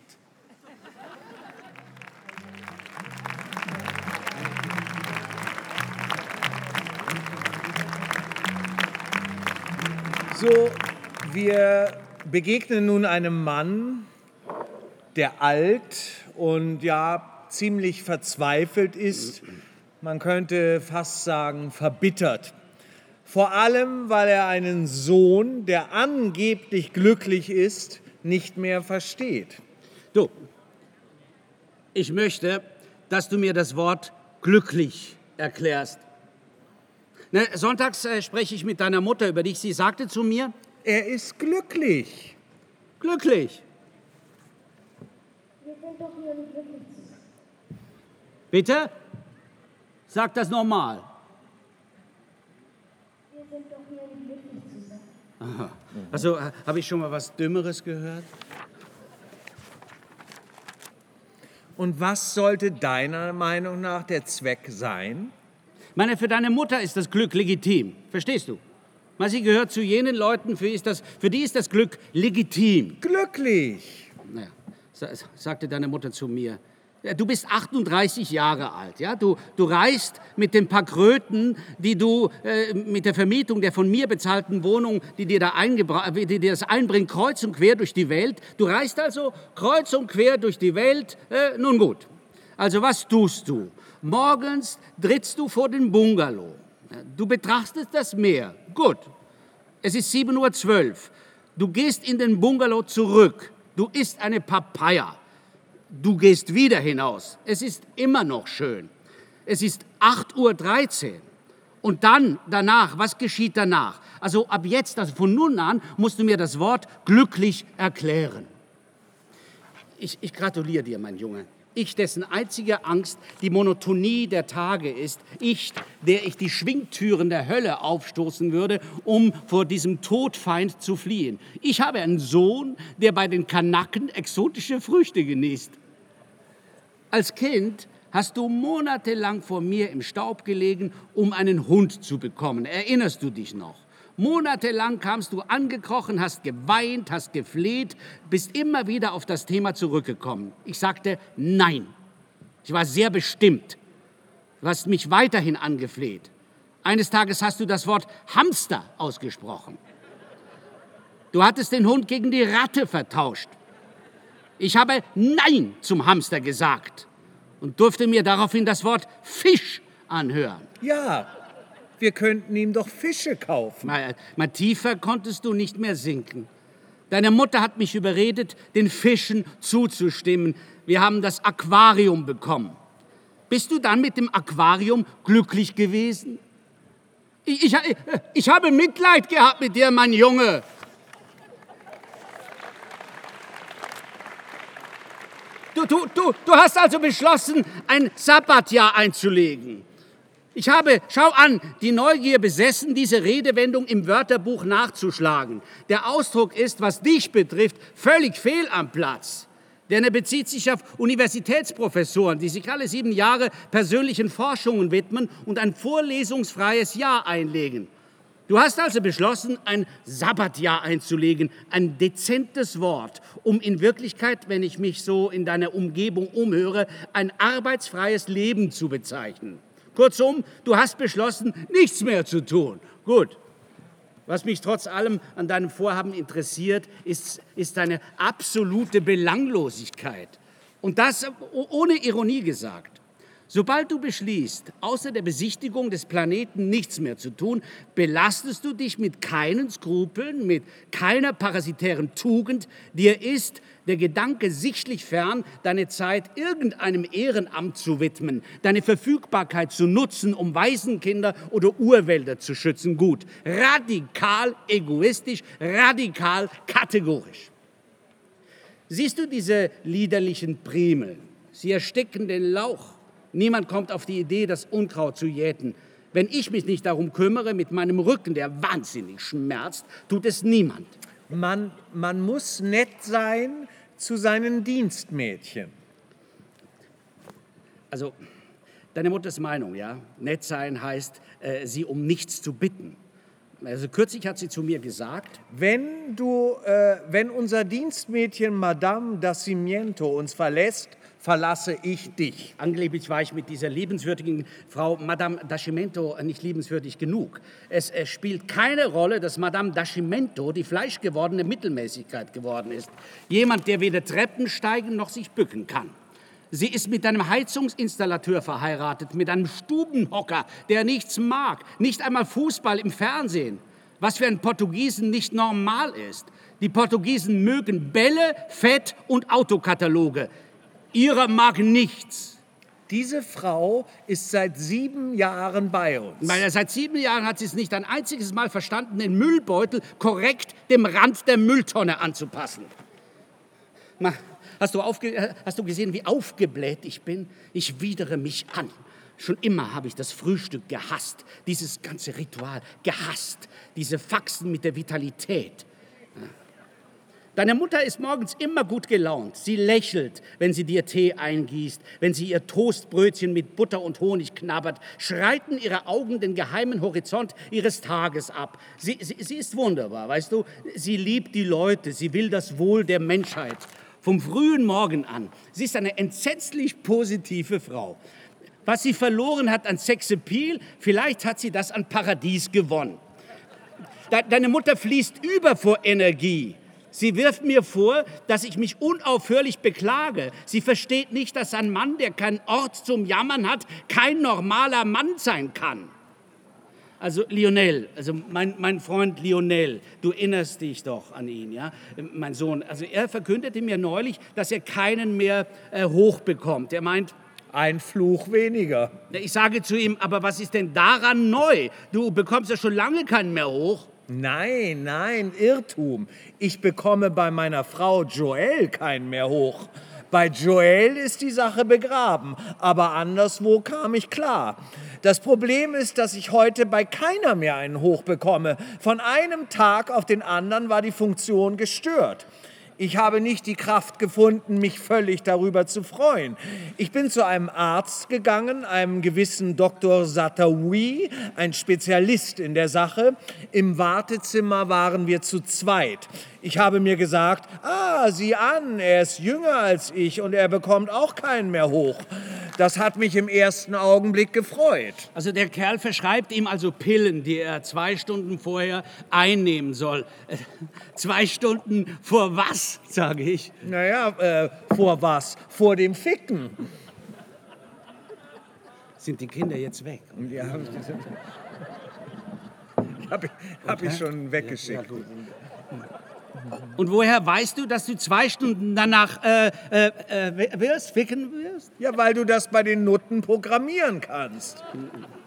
So, Wir begegnen nun einem Mann, der alt und ja ziemlich verzweifelt ist. Man könnte fast sagen verbittert. Vor allem, weil er einen Sohn, der angeblich glücklich ist, nicht mehr versteht. Du, ich möchte, dass du mir das Wort glücklich erklärst. Ne, sonntags äh, spreche ich mit deiner Mutter über dich. Sie sagte zu mir, Er ist glücklich. glücklich. Bitte? Sag das nochmal. Aha. Also, äh, habe ich schon mal was Dümmeres gehört? Und was sollte deiner Meinung nach der Zweck sein? meine, für deine Mutter ist das Glück legitim. Verstehst du? Weil sie gehört zu jenen Leuten, für, ist das, für die ist das Glück legitim. Glücklich. Naja, sagte deine Mutter zu mir. Du bist 38 Jahre alt, ja? Du, du reist mit den paar Kröten, die du äh, mit der Vermietung der von mir bezahlten Wohnung, die dir, da äh, die dir das einbringt, kreuz und quer durch die Welt. Du reist also kreuz und quer durch die Welt. Äh, nun gut. Also was tust du? Morgens trittst du vor den Bungalow. Du betrachtest das Meer. Gut. Es ist 7.12 Uhr. Du gehst in den Bungalow zurück. Du isst eine Papaya. Du gehst wieder hinaus. Es ist immer noch schön. Es ist 8.13 Uhr. Und dann, danach, was geschieht danach? Also ab jetzt, also von nun an, musst du mir das Wort glücklich erklären. Ich, ich gratuliere dir, mein Junge. Ich, dessen einzige Angst die Monotonie der Tage ist. Ich, der ich die Schwingtüren der Hölle aufstoßen würde, um vor diesem Todfeind zu fliehen. Ich habe einen Sohn, der bei den Kanaken exotische Früchte genießt. Als Kind hast du monatelang vor mir im Staub gelegen, um einen Hund zu bekommen. Erinnerst du dich noch? Monatelang kamst du angekrochen, hast geweint, hast gefleht, bist immer wieder auf das Thema zurückgekommen. Ich sagte nein. Ich war sehr bestimmt. Du hast mich weiterhin angefleht. Eines Tages hast du das Wort Hamster ausgesprochen. Du hattest den Hund gegen die Ratte vertauscht. Ich habe Nein zum Hamster gesagt und durfte mir daraufhin das Wort Fisch anhören. Ja, wir könnten ihm doch Fische kaufen. Mal, mal tiefer konntest du nicht mehr sinken. Deine Mutter hat mich überredet, den Fischen zuzustimmen. Wir haben das Aquarium bekommen. Bist du dann mit dem Aquarium glücklich gewesen? Ich, ich, ich habe Mitleid gehabt mit dir, mein Junge. Du, du, du, du hast also beschlossen, ein Sabbatjahr einzulegen. Ich habe, schau an, die Neugier besessen, diese Redewendung im Wörterbuch nachzuschlagen. Der Ausdruck ist, was dich betrifft, völlig fehl am Platz. Denn er bezieht sich auf Universitätsprofessoren, die sich alle sieben Jahre persönlichen Forschungen widmen und ein vorlesungsfreies Jahr einlegen. Du hast also beschlossen, ein Sabbatjahr einzulegen, ein dezentes Wort, um in Wirklichkeit, wenn ich mich so in deiner Umgebung umhöre, ein arbeitsfreies Leben zu bezeichnen. Kurzum, du hast beschlossen, nichts mehr zu tun. Gut. Was mich trotz allem an deinem Vorhaben interessiert, ist, ist deine absolute Belanglosigkeit. Und das ohne Ironie gesagt. Sobald du beschließt, außer der Besichtigung des Planeten nichts mehr zu tun, belastest du dich mit keinen Skrupeln, mit keiner parasitären Tugend. Dir ist der Gedanke sichtlich fern, deine Zeit irgendeinem Ehrenamt zu widmen, deine Verfügbarkeit zu nutzen, um Waisenkinder oder Urwälder zu schützen. Gut, radikal egoistisch, radikal kategorisch. Siehst du diese liederlichen Primeln? Sie ersticken den Lauch. Niemand kommt auf die Idee, das Unkraut zu jäten. Wenn ich mich nicht darum kümmere, mit meinem Rücken, der wahnsinnig schmerzt, tut es niemand. Man, man muss nett sein zu seinen Dienstmädchen. Also, deine Mutters Meinung, ja? Nett sein heißt, äh, sie um nichts zu bitten. Also kürzlich hat sie zu mir gesagt, Wenn du, äh, wenn unser Dienstmädchen Madame Dascimiento uns verlässt, verlasse ich dich. angeblich war ich mit dieser liebenswürdigen Frau Madame Dascimento nicht liebenswürdig genug. Es, es spielt keine Rolle, dass Madame Dascimento die fleischgewordene Mittelmäßigkeit geworden ist. Jemand, der weder Treppen steigen noch sich bücken kann. Sie ist mit einem Heizungsinstallateur verheiratet, mit einem Stubenhocker, der nichts mag, nicht einmal Fußball im Fernsehen. Was für einen Portugiesen nicht normal ist. Die Portugiesen mögen Bälle, Fett und Autokataloge. Ihrer mag nichts. Diese Frau ist seit sieben Jahren bei uns. Weil seit sieben Jahren hat sie es nicht ein einziges Mal verstanden, den Müllbeutel korrekt dem Rand der Mülltonne anzupassen. Ma, Hast du, äh, hast du gesehen, wie aufgebläht ich bin? Ich widere mich an. Schon immer habe ich das Frühstück gehasst, dieses ganze Ritual gehasst, diese Faxen mit der Vitalität. Deine Mutter ist morgens immer gut gelaunt. Sie lächelt, wenn sie dir Tee eingießt, wenn sie ihr Toastbrötchen mit Butter und Honig knabbert, schreiten ihre Augen den geheimen Horizont ihres Tages ab. Sie, sie, sie ist wunderbar, weißt du? Sie liebt die Leute, sie will das Wohl der Menschheit vom frühen Morgen an. Sie ist eine entsetzlich positive Frau. Was sie verloren hat an Sexappeal, vielleicht hat sie das an Paradies gewonnen. Deine Mutter fließt über vor Energie. Sie wirft mir vor, dass ich mich unaufhörlich beklage. Sie versteht nicht, dass ein Mann, der keinen Ort zum Jammern hat, kein normaler Mann sein kann. Also Lionel, also mein, mein Freund Lionel, du erinnerst dich doch an ihn, ja, mein Sohn. Also er verkündete mir neulich, dass er keinen mehr äh, hochbekommt. Er meint, ein Fluch weniger. Ich sage zu ihm, aber was ist denn daran neu? Du bekommst ja schon lange keinen mehr hoch. Nein, nein, Irrtum. Ich bekomme bei meiner Frau Joelle keinen mehr hoch. Bei Joel ist die Sache begraben, aber anderswo kam ich klar. Das Problem ist, dass ich heute bei keiner mehr einen Hoch bekomme. Von einem Tag auf den anderen war die Funktion gestört. Ich habe nicht die Kraft gefunden, mich völlig darüber zu freuen. Ich bin zu einem Arzt gegangen, einem gewissen Dr. Satawi, ein Spezialist in der Sache. Im Wartezimmer waren wir zu zweit. Ich habe mir gesagt, ah, sieh an, er ist jünger als ich und er bekommt auch keinen mehr hoch. Das hat mich im ersten Augenblick gefreut. Also der Kerl verschreibt ihm also Pillen, die er zwei Stunden vorher einnehmen soll. Äh, zwei Stunden vor was, sage ich? Naja, äh, vor was? Vor dem Ficken. Sind die Kinder jetzt weg? Ja, habe ich, hab ich schon weggeschickt. Ja, ja, und woher weißt du, dass du zwei Stunden danach äh, äh, äh, wirst, ficken wirst? Ja, weil du das bei den Nutten programmieren kannst.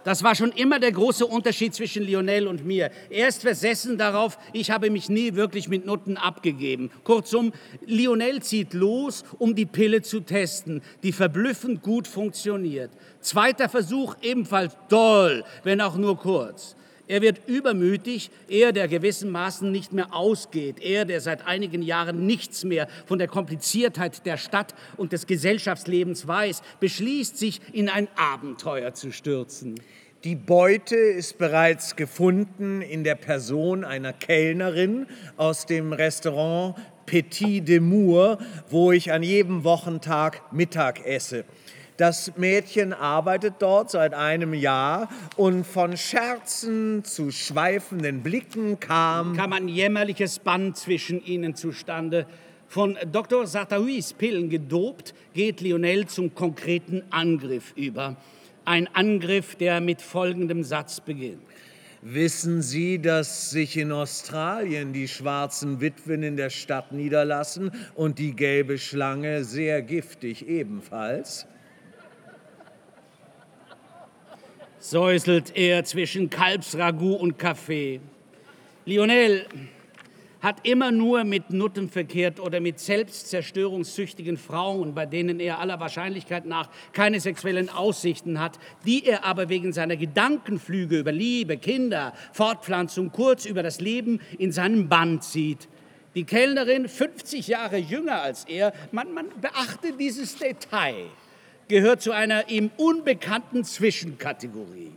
Das war schon immer der große Unterschied zwischen Lionel und mir. Er ist versessen darauf, ich habe mich nie wirklich mit Nutten abgegeben. Kurzum, Lionel zieht los, um die Pille zu testen, die verblüffend gut funktioniert. Zweiter Versuch ebenfalls toll, wenn auch nur kurz. Er wird übermütig, er, der gewissermaßen nicht mehr ausgeht, er, der seit einigen Jahren nichts mehr von der Kompliziertheit der Stadt und des Gesellschaftslebens weiß, beschließt sich, in ein Abenteuer zu stürzen. Die Beute ist bereits gefunden in der Person einer Kellnerin aus dem Restaurant Petit de Mour, wo ich an jedem Wochentag Mittag esse. Das Mädchen arbeitet dort seit einem Jahr und von Scherzen zu schweifenden Blicken kam... Kam ein jämmerliches Band zwischen ihnen zustande. Von Dr. Sataouis Pillen gedopt, geht Lionel zum konkreten Angriff über. Ein Angriff, der mit folgendem Satz beginnt. Wissen Sie, dass sich in Australien die schwarzen Witwen in der Stadt niederlassen und die gelbe Schlange sehr giftig ebenfalls? Säuselt er zwischen Kalbsragout und Kaffee. Lionel hat immer nur mit Nutten verkehrt oder mit selbstzerstörungssüchtigen Frauen, bei denen er aller Wahrscheinlichkeit nach keine sexuellen Aussichten hat, die er aber wegen seiner Gedankenflüge über Liebe, Kinder, Fortpflanzung, kurz über das Leben in seinem Band zieht. Die Kellnerin, 50 Jahre jünger als er, man, man beachte dieses Detail gehört zu einer ihm unbekannten Zwischenkategorie.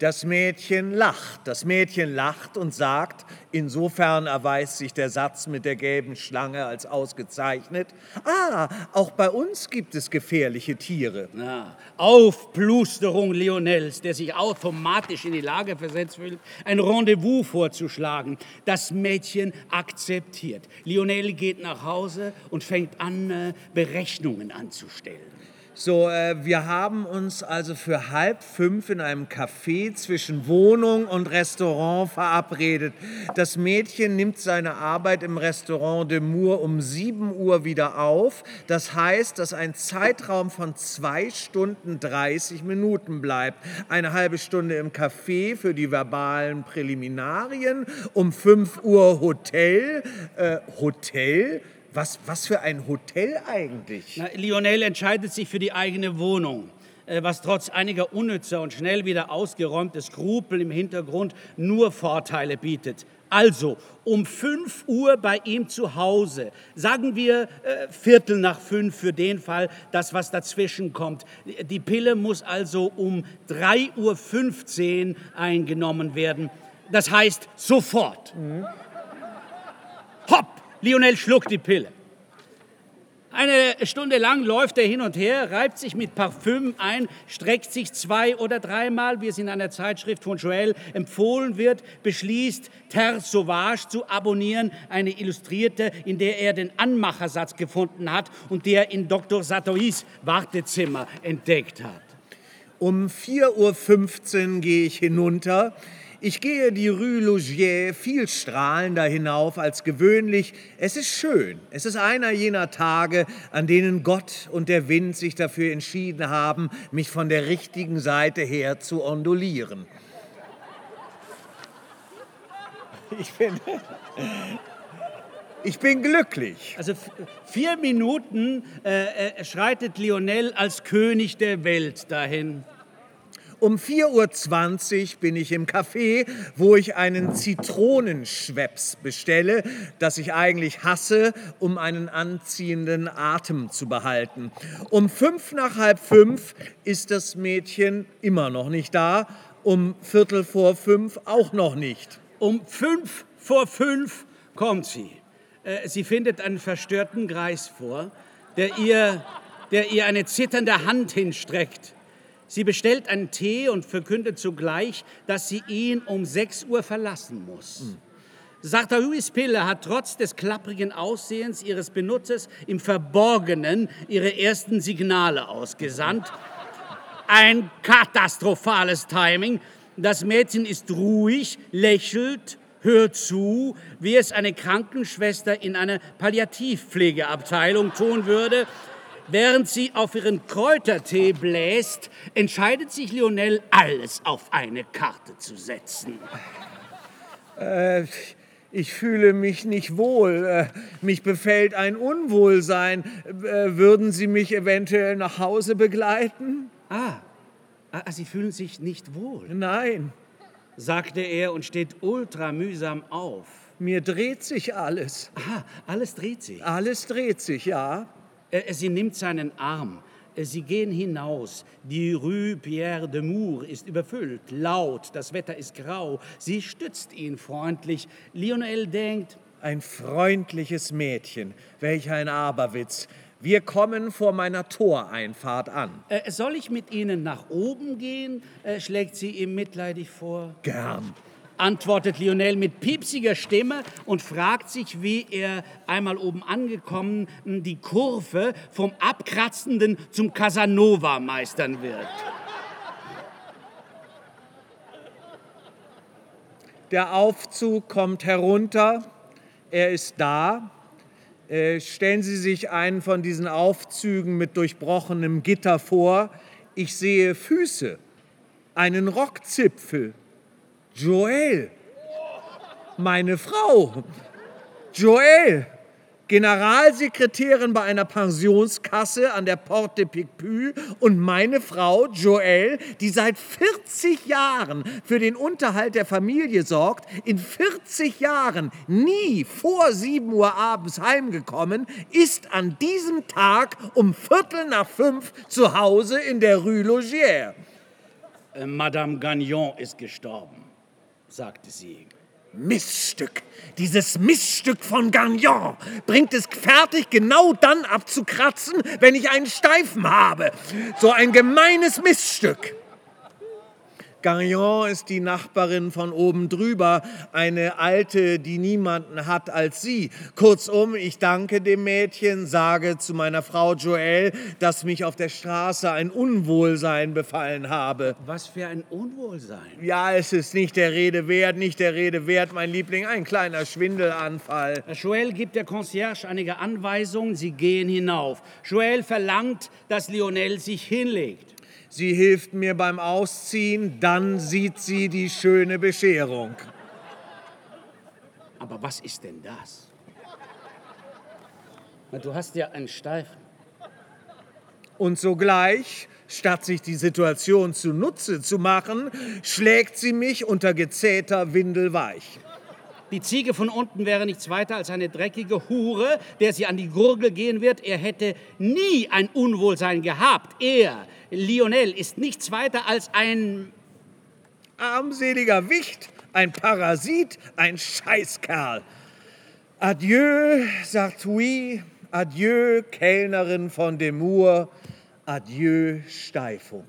Das Mädchen lacht. Das Mädchen lacht und sagt, insofern erweist sich der Satz mit der gelben Schlange als ausgezeichnet. Ah, auch bei uns gibt es gefährliche Tiere. Ja, Aufplusterung Lionels, der sich automatisch in die Lage versetzt fühlt, ein Rendezvous vorzuschlagen. Das Mädchen akzeptiert. Lionel geht nach Hause und fängt an, äh, Berechnungen anzustellen. So, äh, wir haben uns also für halb fünf in einem Café zwischen Wohnung und Restaurant verabredet. Das Mädchen nimmt seine Arbeit im Restaurant de Mour um 7 Uhr wieder auf. Das heißt, dass ein Zeitraum von zwei Stunden 30 Minuten bleibt. Eine halbe Stunde im Café für die verbalen Präliminarien. Um 5 Uhr Hotel. Äh, Hotel? Was, was für ein Hotel eigentlich? Na, Lionel entscheidet sich für die eigene Wohnung, äh, was trotz einiger unnützer und schnell wieder ausgeräumter Skrupel im Hintergrund nur Vorteile bietet. Also um 5 Uhr bei ihm zu Hause. Sagen wir äh, Viertel nach fünf für den Fall, dass was dazwischen kommt. Die Pille muss also um 3.15 Uhr eingenommen werden. Das heißt sofort. Mhm. Lionel schluckt die Pille. Eine Stunde lang läuft er hin und her, reibt sich mit Parfüm ein, streckt sich zwei oder dreimal, wie es in einer Zeitschrift von Joel empfohlen wird, beschließt, Terre Sauvage zu abonnieren, eine Illustrierte, in der er den Anmachersatz gefunden hat und der in Dr. Satois Wartezimmer entdeckt hat. Um 4.15 Uhr gehe ich hinunter, ich gehe die Rue Logier viel strahlender hinauf als gewöhnlich. Es ist schön. Es ist einer jener Tage, an denen Gott und der Wind sich dafür entschieden haben, mich von der richtigen Seite her zu ondulieren. (laughs) Ich bin, ich bin glücklich. Also vier Minuten äh, äh, schreitet Lionel als König der Welt dahin. Um 4.20 Uhr bin ich im Café, wo ich einen Zitronenschweps bestelle, das ich eigentlich hasse, um einen anziehenden Atem zu behalten. Um fünf nach halb fünf ist das Mädchen immer noch nicht da, um Viertel vor fünf auch noch nicht. Um fünf vor fünf kommt sie. Äh, sie findet einen verstörten Greis vor, der ihr, der ihr eine zitternde Hand hinstreckt. Sie bestellt einen Tee und verkündet zugleich, dass sie ihn um 6 Uhr verlassen muss. Mhm. Sartauis Pille hat trotz des klapprigen Aussehens ihres Benutzers im Verborgenen ihre ersten Signale ausgesandt. Ein katastrophales Timing. Das Mädchen ist ruhig, lächelt, hört zu, wie es eine Krankenschwester in einer Palliativpflegeabteilung tun würde. Während sie auf ihren Kräutertee bläst, entscheidet sich Lionel, alles auf eine Karte zu setzen. Äh, ich fühle mich nicht wohl. Äh, mich befällt ein Unwohlsein. Äh, würden Sie mich eventuell nach Hause begleiten? Ah, ah, Sie fühlen sich nicht wohl? Nein, sagte er und steht ultra mühsam auf. Mir dreht sich alles. Aha, alles dreht sich. Alles dreht sich, ja. Äh, sie nimmt seinen Arm. Äh, sie gehen hinaus. Die Rue Pierre de Mour ist überfüllt, laut, das Wetter ist grau. Sie stützt ihn freundlich. Lionel denkt, ein freundliches Mädchen, welch ein Aberwitz. Wir kommen vor meiner Toreinfahrt an. Äh, soll ich mit Ihnen nach oben gehen? Äh, schlägt sie ihm mitleidig vor. Gern antwortet Lionel mit piepsiger Stimme und fragt sich, wie er einmal oben angekommen die Kurve vom Abkratzenden zum Casanova meistern wird. Der Aufzug kommt herunter, er ist da. Äh, stellen Sie sich einen von diesen Aufzügen mit durchbrochenem Gitter vor. Ich sehe Füße, einen Rockzipfel, Joel, meine Frau, Joel, Generalsekretärin bei einer Pensionskasse an der Porte Picpus. Und meine Frau Joel, die seit 40 Jahren für den Unterhalt der Familie sorgt, in 40 Jahren nie vor 7 Uhr abends heimgekommen, ist an diesem Tag um Viertel nach fünf zu Hause in der Rue Logière. Äh, Madame Gagnon ist gestorben, sagte sie. Miststück. Dieses Miststück von Gagnon bringt es fertig, genau dann abzukratzen, wenn ich einen Steifen habe. So ein gemeines Miststück. Gagnon ist die Nachbarin von oben drüber, eine alte, die niemanden hat als sie. Kurzum, ich danke dem Mädchen, sage zu meiner Frau Joelle, dass mich auf der Straße ein Unwohlsein befallen habe. Was für ein Unwohlsein? Ja, es ist nicht der Rede wert, nicht der Rede wert, mein Liebling, ein kleiner Schwindelanfall. Joel gibt der Concierge einige Anweisungen, sie gehen hinauf. Joel verlangt, dass Lionel sich hinlegt. Sie hilft mir beim Ausziehen, dann sieht sie die schöne Bescherung. Aber was ist denn das? Du hast ja einen Steifen. Und sogleich, statt sich die Situation zunutze zu machen, schlägt sie mich unter gezähter Windel weich. Die Ziege von unten wäre nichts weiter als eine dreckige Hure, der sie an die Gurgel gehen wird. Er hätte nie ein Unwohlsein gehabt. Er, Lionel, ist nichts weiter als ein armseliger Wicht, ein Parasit, ein Scheißkerl. Adieu, sagt oui, adieu, Kellnerin von Demur, adieu, Steifung.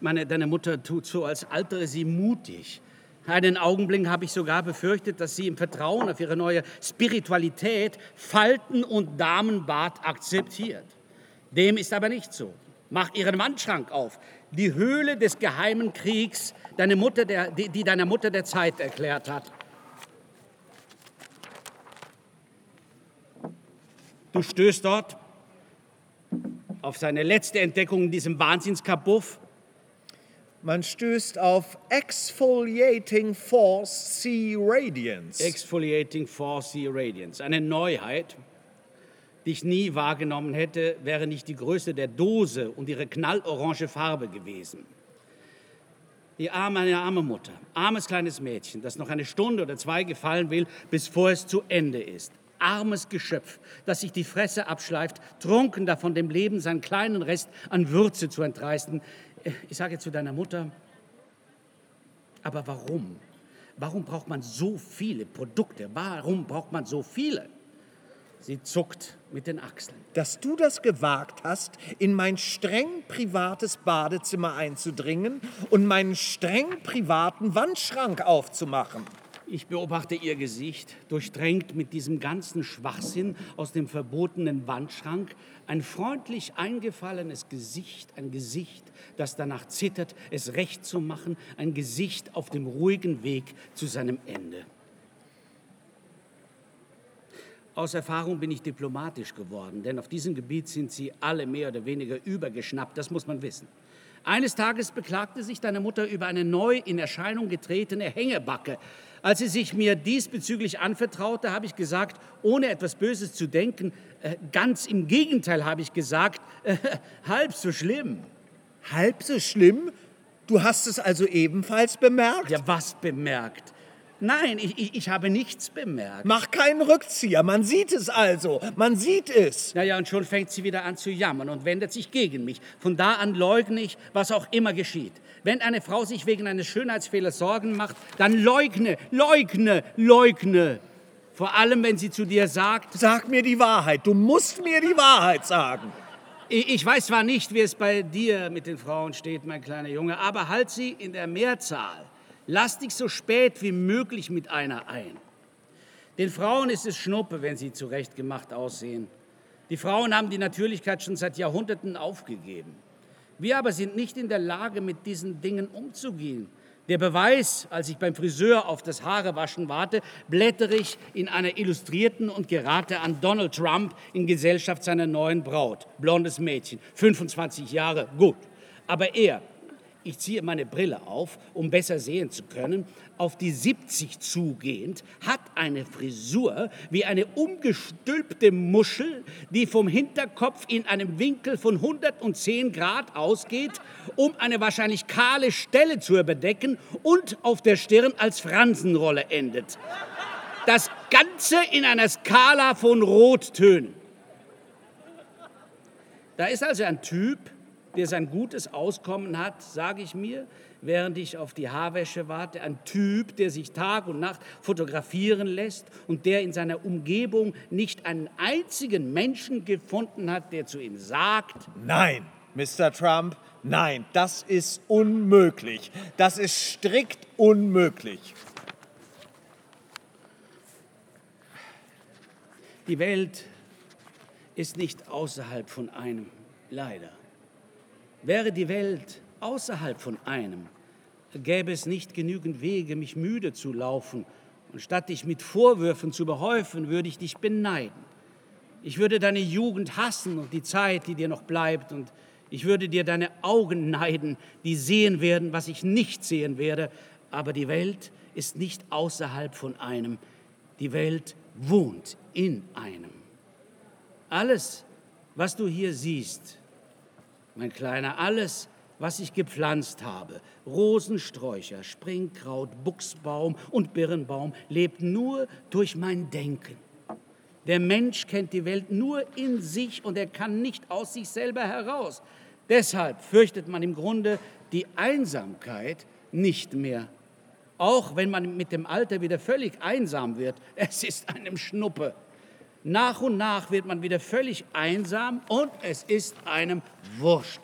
meine, deine Mutter tut so, als altere sie mutig. Einen Augenblick habe ich sogar befürchtet, dass sie im Vertrauen auf ihre neue Spiritualität Falten und Damenbart akzeptiert. Dem ist aber nicht so. Mach ihren Wandschrank auf. Die Höhle des geheimen Kriegs, deine Mutter der, die, die deiner Mutter der Zeit erklärt hat. Du stößt dort auf seine letzte Entdeckung in diesem Wahnsinnskabuff man stößt auf Exfoliating Force C Radiance. Exfoliating Force C Radiance. Eine Neuheit, die ich nie wahrgenommen hätte, wäre nicht die Größe der Dose und ihre knallorange Farbe gewesen. Die arme, eine arme Mutter, armes kleines Mädchen, das noch eine Stunde oder zwei gefallen will, bevor es zu Ende ist. Armes Geschöpf, das sich die Fresse abschleift, trunken davon dem Leben seinen kleinen Rest an Würze zu entreißen, ich sage zu deiner Mutter, aber warum? Warum braucht man so viele Produkte? Warum braucht man so viele? Sie zuckt mit den Achseln. Dass du das gewagt hast, in mein streng privates Badezimmer einzudringen und meinen streng privaten Wandschrank aufzumachen. Ich beobachte ihr Gesicht, durchdrängt mit diesem ganzen Schwachsinn aus dem verbotenen Wandschrank. Ein freundlich eingefallenes Gesicht, ein Gesicht, das danach zittert, es recht zu machen, ein Gesicht auf dem ruhigen Weg zu seinem Ende. Aus Erfahrung bin ich diplomatisch geworden, denn auf diesem Gebiet sind sie alle mehr oder weniger übergeschnappt, das muss man wissen. Eines Tages beklagte sich deine Mutter über eine neu in Erscheinung getretene Hängebacke. Als sie sich mir diesbezüglich anvertraute, habe ich gesagt, ohne etwas Böses zu denken, äh, ganz im Gegenteil habe ich gesagt, äh, (laughs) halb so schlimm. Halb so schlimm? Du hast es also ebenfalls bemerkt? Ja, was bemerkt? Nein, ich, ich, ich, habe nichts bemerkt. Mach keinen Rückzieher, man sieht es also, man sieht es. Naja, und schon fängt sie wieder an zu jammern und wendet sich gegen mich. Von da an leugne ich, was auch immer geschieht. Wenn eine Frau sich wegen eines Schönheitsfehlers Sorgen macht, dann leugne, leugne, leugne. Vor allem, wenn sie zu dir sagt... Sag mir die Wahrheit, du musst mir die Wahrheit sagen. Ich weiß zwar nicht, wie es bei dir mit den Frauen steht, mein kleiner Junge, aber halt sie in der Mehrzahl. Lass dich so spät wie möglich mit einer ein. Den Frauen ist es Schnuppe, wenn sie zurechtgemacht aussehen. Die Frauen haben die Natürlichkeit schon seit Jahrhunderten aufgegeben. Wir aber sind nicht in der Lage, mit diesen Dingen umzugehen. Der Beweis, als ich beim Friseur auf das Haarewaschen warte, blättere ich in einer Illustrierten und gerate an Donald Trump in Gesellschaft seiner neuen Braut. Blondes Mädchen, 25 Jahre, gut. Aber er, ich ziehe meine Brille auf, um besser sehen zu können, auf die 70 zugehend, hat eine Frisur wie eine umgestülpte Muschel, die vom Hinterkopf in einem Winkel von 110 Grad ausgeht, um eine wahrscheinlich kahle Stelle zu überdecken und auf der Stirn als Fransenrolle endet. Das Ganze in einer Skala von Rottönen. Da ist also ein Typ, der sein gutes Auskommen hat, sage ich mir, während ich auf die Haarwäsche warte. Ein Typ, der sich Tag und Nacht fotografieren lässt und der in seiner Umgebung nicht einen einzigen Menschen gefunden hat, der zu ihm sagt, Nein, Mr. Trump, nein, das ist unmöglich. Das ist strikt unmöglich. die Welt ist nicht außerhalb von einem, leider. Wäre die Welt außerhalb von einem, gäbe es nicht genügend Wege, mich müde zu laufen. Und statt dich mit Vorwürfen zu behäufen, würde ich dich beneiden. Ich würde deine Jugend hassen und die Zeit, die dir noch bleibt. Und ich würde dir deine Augen neiden, die sehen werden, was ich nicht sehen werde. Aber die Welt ist nicht außerhalb von einem. Die Welt wohnt in einem. Alles, was du hier siehst, mein Kleiner, alles, was ich gepflanzt habe, Rosensträucher, Springkraut, Buchsbaum und Birnbaum, lebt nur durch mein Denken. Der Mensch kennt die Welt nur in sich und er kann nicht aus sich selber heraus. Deshalb fürchtet man im Grunde die Einsamkeit nicht mehr auch wenn man mit dem Alter wieder völlig einsam wird, (laughs) es ist einem Schnuppe. Nach und nach wird man wieder völlig einsam und es ist einem wurscht.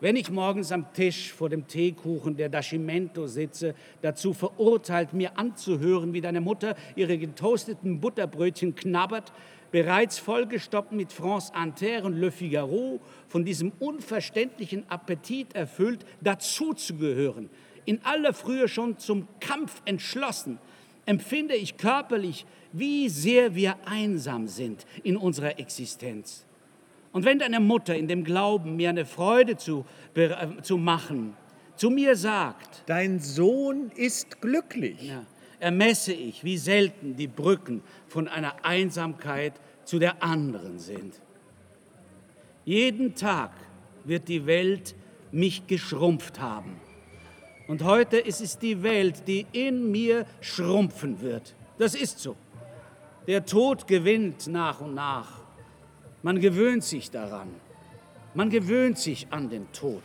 Wenn ich morgens am Tisch vor dem Teekuchen der Dascimento sitze, dazu verurteilt, mir anzuhören, wie deine Mutter ihre getoasteten Butterbrötchen knabbert, bereits vollgestoppt mit France Inter und Le Figaro, von diesem unverständlichen Appetit erfüllt, dazuzugehören, in aller Frühe schon zum Kampf entschlossen, empfinde ich körperlich, wie sehr wir einsam sind in unserer Existenz. Und wenn deine Mutter in dem Glauben, mir eine Freude zu, äh, zu machen, zu mir sagt, Dein Sohn ist glücklich, ja, ermesse ich, wie selten die Brücken von einer Einsamkeit zu der anderen sind. Jeden Tag wird die Welt mich geschrumpft haben. Und heute ist es die Welt, die in mir schrumpfen wird. Das ist so. Der Tod gewinnt nach und nach. Man gewöhnt sich daran. Man gewöhnt sich an den Tod.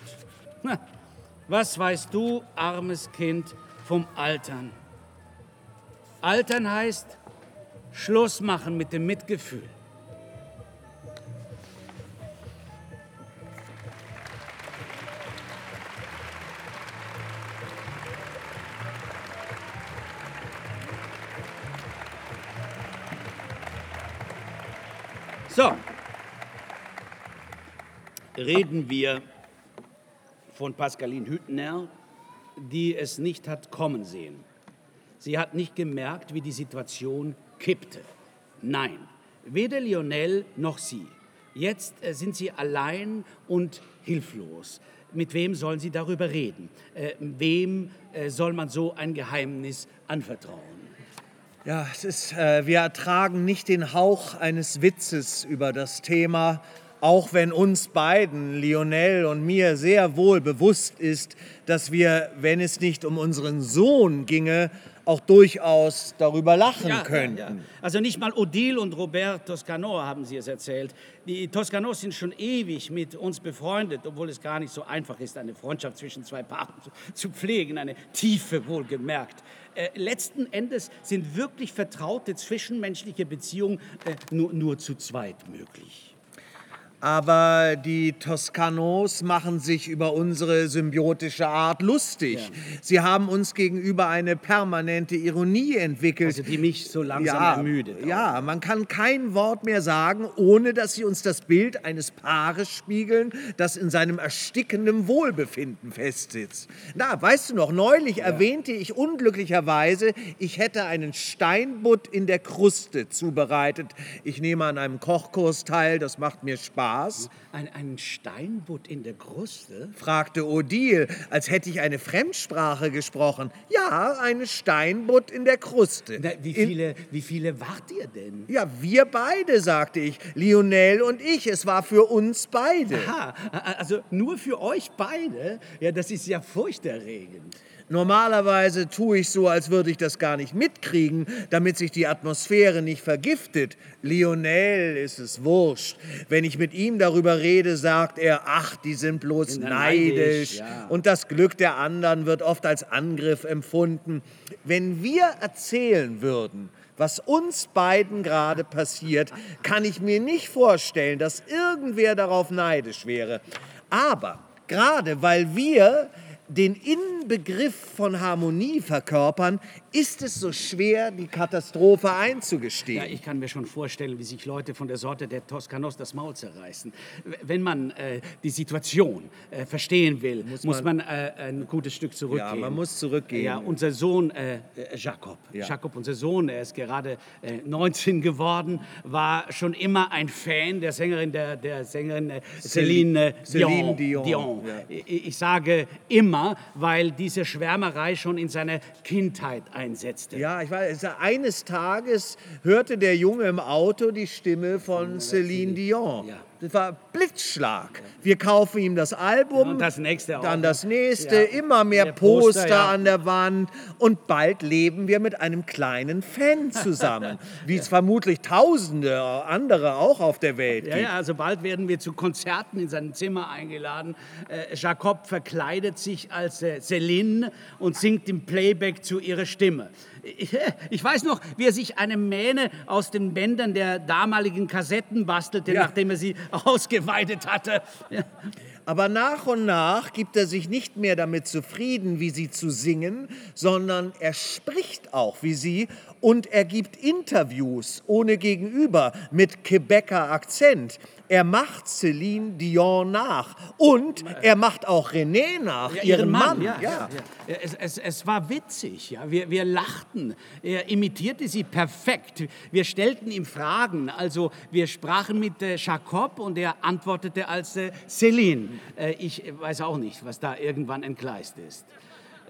Was weißt du, armes Kind, vom Altern? Altern heißt Schluss machen mit dem Mitgefühl. So, reden wir von Pascaline Hüttner, die es nicht hat kommen sehen. Sie hat nicht gemerkt, wie die Situation kippte. Nein, weder Lionel noch sie. Jetzt äh, sind sie allein und hilflos. Mit wem sollen sie darüber reden? Äh, wem äh, soll man so ein Geheimnis anvertrauen? Ja, es ist, äh, wir ertragen nicht den Hauch eines Witzes über das Thema, auch wenn uns beiden, Lionel und mir, sehr wohl bewusst ist, dass wir, wenn es nicht um unseren Sohn ginge, auch durchaus darüber lachen ja, könnten. Ja. Also nicht mal Odile und Robert Toscano haben Sie es erzählt. Die Toscanos sind schon ewig mit uns befreundet, obwohl es gar nicht so einfach ist, eine Freundschaft zwischen zwei Paaren zu, zu pflegen, eine tiefe wohlgemerkt. Äh, letzten Endes sind wirklich vertraute zwischenmenschliche Beziehungen äh, nur, nur zu zweit möglich. Aber die Toskanos machen sich über unsere symbiotische Art lustig. Ja. Sie haben uns gegenüber eine permanente Ironie entwickelt. Also die mich so langsam ja, ermüdet. Auch. Ja, man kann kein Wort mehr sagen, ohne dass sie uns das Bild eines Paares spiegeln, das in seinem erstickenden Wohlbefinden festsitzt. Na, weißt du noch, neulich ja. erwähnte ich unglücklicherweise, ich hätte einen Steinbutt in der Kruste zubereitet. Ich nehme an einem Kochkurs teil, das macht mir Spaß. Spaß? Ein, ein Steinbutt in der Kruste? fragte Odile, als hätte ich eine Fremdsprache gesprochen. Ja, eine Steinbutt in der Kruste. Na, wie, viele, in, wie viele wart ihr denn? Ja, wir beide, sagte ich. Lionel und ich. Es war für uns beide. Aha, also nur für euch beide? Ja, das ist ja furchterregend. Normalerweise tue ich so, als würde ich das gar nicht mitkriegen, damit sich die Atmosphäre nicht vergiftet. Lionel ist es wurscht. Wenn ich mit ihm darüber rede, sagt er, ach, die sind bloß neidisch. neidisch, ja. Und das Glück der anderen wird oft als Angriff empfunden. Wenn wir erzählen würden, was uns beiden gerade passiert, kann ich mir nicht vorstellen, dass irgendwer darauf neidisch wäre. Aber gerade weil wir den Inbegriff von Harmonie verkörpern, ist es so schwer, die Katastrophe einzugestehen. Ja, ich kann mir schon vorstellen, wie sich Leute von der Sorte der Toskanos das Maul zerreißen. Wenn man äh, die Situation äh, verstehen will, muss, man, äh, ein gutes Stück zurückgehen. man muss zurückgehen. Ja, unser Sohn äh, äh, Jakob, Ja. Jakob, unser Sohn, er ist gerade äh, 19 geworden, war schon immer ein Fan der Sängerin, der, der Sängerin äh, Celine, äh, Celine Dion. Dion, ja. Ich, ich sage immer, weil diese Schwärmerei schon in seiner Kindheit einsetzte. Ja, ich weiß, eines Tages hörte der Junge im Auto die Stimme von Celine Dion. Ja. Das war Blitzschlag. Wir kaufen ihm das Album, Und das nächste auch dann das nächste, Ja. immer mehr Der Poster, Poster, ja. an der Wand und bald leben wir mit einem kleinen Fan (laughs) zusammen, wie es vermutlich Tausende andere auch auf der Welt Ja, gibt. ja, also bald werden wir zu Konzerten in sein Zimmer eingeladen. Äh, Jacob verkleidet sich als äh, Celine und singt im Playback zu ihrer Stimme. Ich, weiß noch, wie er sich eine Mähne aus den Bändern der damaligen Kassetten bastelte, Ja. nachdem er sie ausgeweidet hatte. Aber nach und nach gibt er sich nicht mehr damit zufrieden, wie sie zu singen, sondern er spricht auch wie sie und er gibt Interviews ohne Gegenüber mit Quebecer Akzent. Er macht Celine Dion nach und er macht auch René nach, Ja, ihren Mann. Ja, ja. ja. Es, es, es war witzig, ja. wir, wir lachten. Er imitierte sie perfekt. Wir stellten ihm Fragen. Also wir sprachen mit äh, Jacob und er antwortete als äh, Celine. Äh, ich weiß auch nicht, was da irgendwann entgleist ist.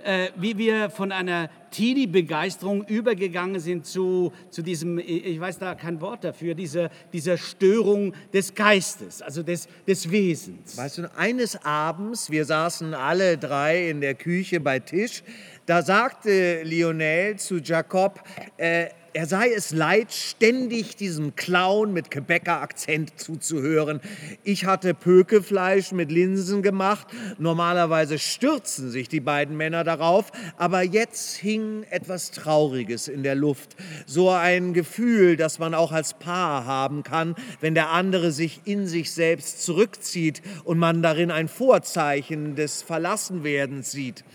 Äh, wie wir von einer Teenie-Begeisterung übergegangen sind zu, zu diesem, ich ich weiß da kein Wort dafür, dieser, dieser Störung des Geistes, also des, des Wesens. Weißt du, eines Abends, wir saßen alle drei in der Küche bei Tisch, da sagte Lionel zu Jacob, äh, er sei es leid, ständig diesem Clown mit Quebecer Akzent zuzuhören. Ich hatte Pökefleisch mit Linsen gemacht. Normalerweise stürzen sich die beiden Männer darauf, aber jetzt hing etwas Trauriges in der Luft. So ein Gefühl, das man auch als Paar haben kann, wenn der andere sich in sich selbst zurückzieht und man darin ein Vorzeichen des Verlassenwerdens sieht.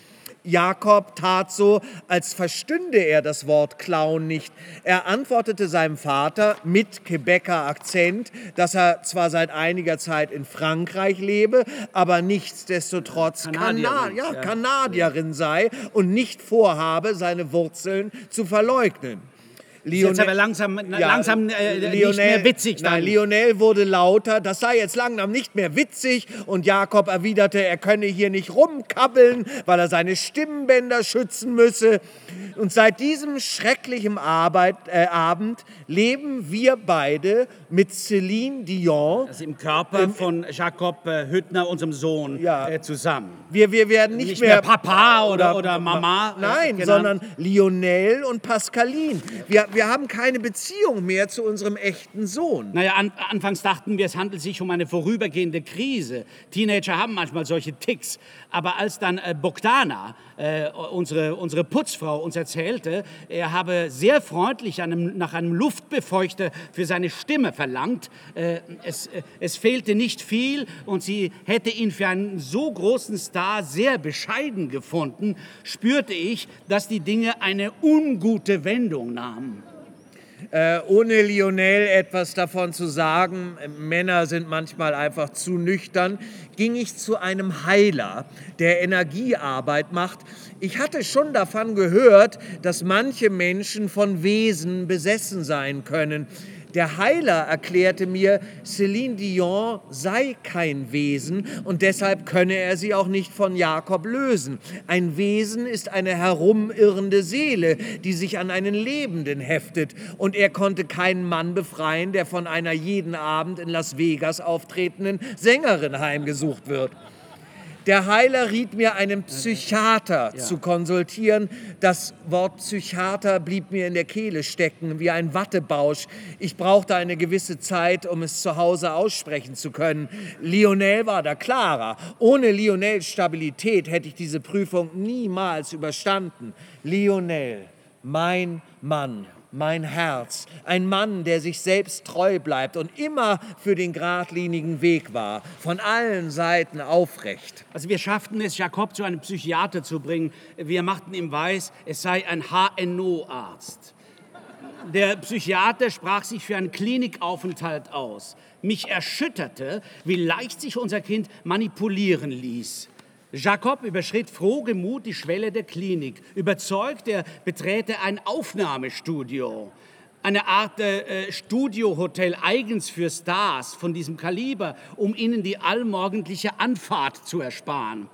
Jakob tat so, als verstünde er das Wort Clown nicht. Er antwortete seinem Vater mit Quebecer Akzent, dass er zwar seit einiger Zeit in Frankreich lebe, aber nichtsdestotrotz Kanadierin, Kana ja, ja. Kanadierin sei und nicht vorhabe, seine Wurzeln zu verleugnen. Jetzt aber langsam- langsam, äh, nicht mehr witzig dann. Nein, Lionel wurde lauter, das sei jetzt langsam nicht mehr witzig und Jakob erwiderte, er könne hier nicht rumkabbeln, weil er seine Stimmbänder schützen müsse. Und seit diesem schrecklichen Arbeit, äh, Abend leben wir beide mit Celine Dion. Also im Körper von Jakob äh, Hüttner, unserem Sohn, Ja. äh, zusammen. Wir, wir werden nicht, Nicht mehr Papa oder- oder Mama, äh, Nein, genannt. sondern Lionel und Pascaline. Wir, wir haben keine Beziehung mehr zu unserem echten Sohn. Naja, an, anfangs dachten wir, es handelt sich um eine vorübergehende Krise. Teenager haben manchmal solche Ticks. Aber als dann äh, Bogdana, äh, unsere, unsere Putzfrau, uns erzählte, er habe sehr freundlich einem, nach einem Luftbefeuchter für seine Stimme verlangt, äh, es, äh, es fehlte nicht viel und sie hätte ihn für einen so großen Star sehr bescheiden gefunden, spürte ich, dass die Dinge eine ungute Wendung nahmen. Äh, ohne Lionel etwas davon zu sagen, Männer sind manchmal einfach zu nüchtern, ging ich zu einem Heiler, der Energiearbeit macht. Ich hatte schon davon gehört, dass manche Menschen von Wesen besessen sein können. Der Heiler erklärte mir, Celine Dion sei kein Wesen und deshalb könne er sie auch nicht von Jakob lösen. Ein Wesen ist eine herumirrende Seele, die sich an einen Lebenden heftet. Und er konnte keinen Mann befreien, der von einer jeden Abend in Las Vegas auftretenden Sängerin heimgesucht wird. Der Heiler riet mir, einen Psychiater zu konsultieren. Das Wort Psychiater blieb mir in der Kehle stecken, wie ein Wattebausch. Ich brauchte eine gewisse Zeit, um es zu Hause aussprechen zu können. Lionel war da klarer. Ohne Lionels Stabilität hätte ich diese Prüfung niemals überstanden. Lionel, mein Mann, mein Herz, ein Mann, der sich selbst treu bleibt und immer für den geradlinigen Weg war, von allen Seiten aufrecht. Also wir schafften es, Jakob zu einem Psychiater zu bringen. Wir machten ihm weiß, es sei ein HNO-Arzt. Der Psychiater sprach sich für einen Klinikaufenthalt aus. Mich erschütterte, wie leicht sich unser Kind manipulieren ließ. Jakob überschritt frohgemut die Schwelle der Klinik. Überzeugt, er beträte ein Aufnahmestudio. Eine Art äh, Studiohotel eigens für Stars von diesem Kaliber, um ihnen die allmorgendliche Anfahrt zu ersparen.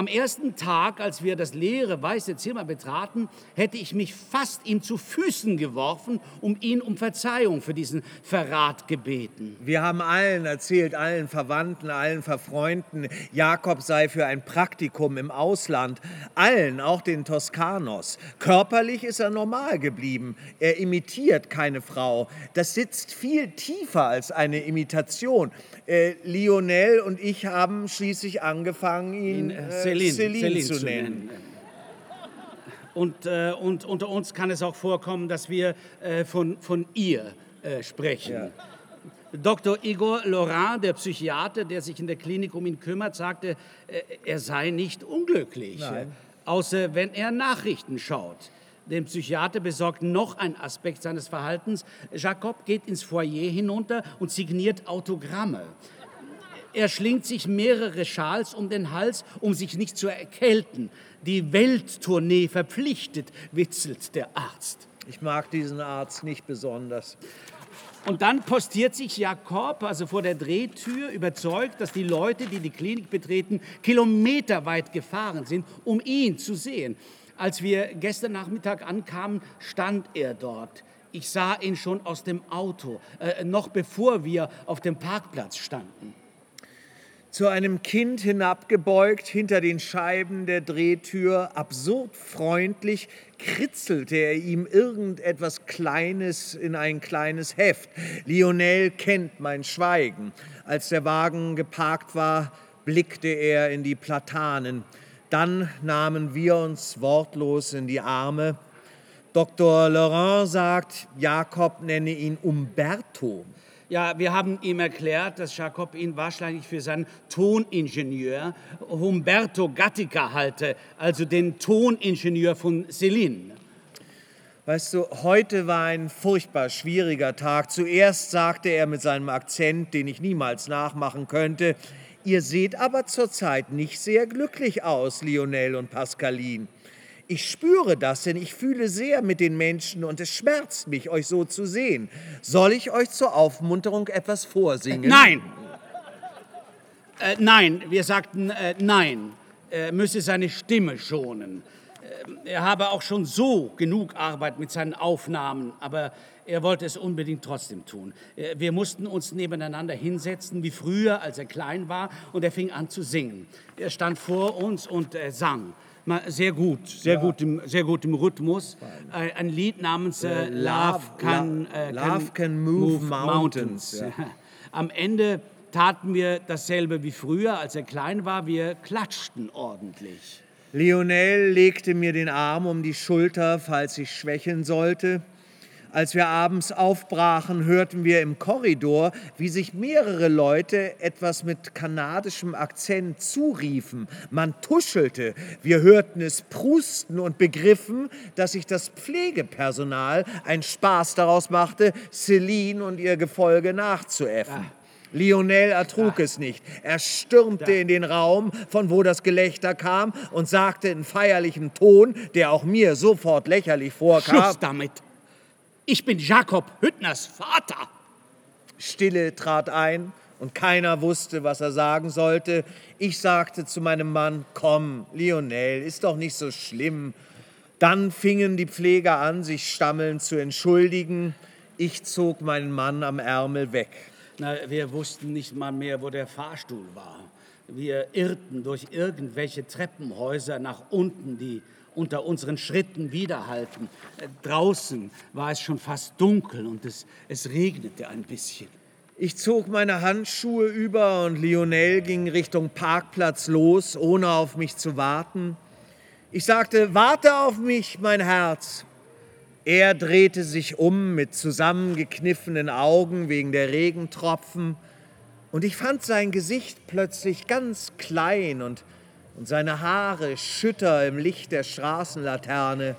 Am ersten Tag, als wir das leere weiße Zimmer betraten, hätte ich mich fast ihm zu Füßen geworfen, um ihn um Verzeihung für diesen Verrat gebeten. Wir haben allen erzählt, allen Verwandten, allen Verfreunden, Jakob sei für ein Praktikum im Ausland, allen, auch den Toskanos. Körperlich ist er normal geblieben. Er imitiert keine Frau. Das sitzt viel tiefer als eine Imitation. Äh, Lionel und ich haben schließlich angefangen, ihn äh, Celine, Celine, Celine zu, zu nennen. nennen. Und, äh, und unter uns kann es auch vorkommen, dass wir äh, von, von ihr äh, sprechen. Ja. Dr. Igor Laurent, der Psychiater, der sich in der Klinik um ihn kümmert, sagte, äh, er sei nicht unglücklich, Nein. außer wenn er Nachrichten schaut. Dem Psychiater besorgt noch ein Aspekt seines Verhaltens. Jacob geht ins Foyer hinunter und signiert Autogramme. Er schlingt sich mehrere Schals um den Hals, um sich nicht zu erkälten. Die Welttournee verpflichtet, witzelt der Arzt. Ich mag diesen Arzt nicht besonders. Und dann postiert sich Jakob, also vor der Drehtür, überzeugt, dass die Leute, die die Klinik betreten, kilometerweit gefahren sind, um ihn zu sehen. Als wir gestern Nachmittag ankamen, stand er dort. Ich sah ihn schon aus dem Auto, äh, noch bevor wir auf dem Parkplatz standen zu einem Kind hinabgebeugt hinter den Scheiben der Drehtür, absurd freundlich, kritzelte er ihm irgendetwas Kleines in ein kleines Heft. Lionel kennt mein Schweigen. Als der Wagen geparkt war, blickte er in die Platanen. Dann nahmen wir uns wortlos in die Arme. Dr. Laurent sagt, Jakob nenne ihn Umberto. Ja, wir haben ihm erklärt, dass Jacob ihn wahrscheinlich für seinen Toningenieur Humberto Gattica halte, also den Toningenieur von Celine. Weißt du, heute war ein furchtbar schwieriger Tag. Zuerst sagte er mit seinem Akzent, den ich niemals nachmachen könnte, ihr seht aber zurzeit nicht sehr glücklich aus, Lionel und Pascaline. Ich spüre das, denn ich fühle sehr mit den Menschen und es schmerzt mich, euch so zu sehen. Soll ich euch zur Aufmunterung etwas vorsingen? Nein! Äh, nein, wir sagten äh, nein. Er müsse seine Stimme schonen. Äh, er habe auch schon so genug Arbeit mit seinen Aufnahmen, aber er wollte es unbedingt trotzdem tun. Äh, wir mussten uns nebeneinander hinsetzen, wie früher, als er klein war, und er fing an zu singen. Er stand vor uns und äh, sang sehr gut, sehr, ja. gut, im, sehr gut im Rhythmus. Ein, ein Lied namens äh, Love, can, äh, Love can Move, move Mountains. mountains. Ja. (laughs) Am Ende taten wir dasselbe wie früher, als er klein war. Wir klatschten ordentlich. Lionel legte mir den Arm um die Schulter, falls ich schwächeln sollte. Als wir abends aufbrachen, hörten wir im Korridor, wie sich mehrere Leute etwas mit kanadischem Akzent zuriefen. Man tuschelte. Wir hörten es prusten und begriffen, dass sich das Pflegepersonal einen Spaß daraus machte, Celine und ihr Gefolge nachzuäffen. Ah. Lionel ertrug ah. es nicht. Er stürmte in den Raum, von wo das Gelächter kam, und sagte in feierlichem Ton, der auch mir sofort lächerlich vorkam: Schluss damit! Ich bin Jakob Hüttners Vater. Stille trat ein und keiner wusste, was er sagen sollte. Ich sagte zu meinem Mann, komm, Lionel, ist doch nicht so schlimm. Dann fingen die Pfleger an, sich stammelnd zu entschuldigen. Ich zog meinen Mann am Ärmel weg. Na, wir wussten nicht mal mehr, wo der Fahrstuhl war. Wir irrten durch irgendwelche Treppenhäuser nach unten, die unter unseren Schritten widerhalten. Äh, draußen war es schon fast dunkel und es, es regnete ein bisschen. Ich zog meine Handschuhe über und Lionel ging Richtung Parkplatz los, ohne auf mich zu warten. Ich sagte, warte auf mich, mein Herz. Er drehte sich um mit zusammengekniffenen Augen wegen der Regentropfen und ich fand sein Gesicht plötzlich ganz klein und, und seine Haare schütter im Licht der Straßenlaterne.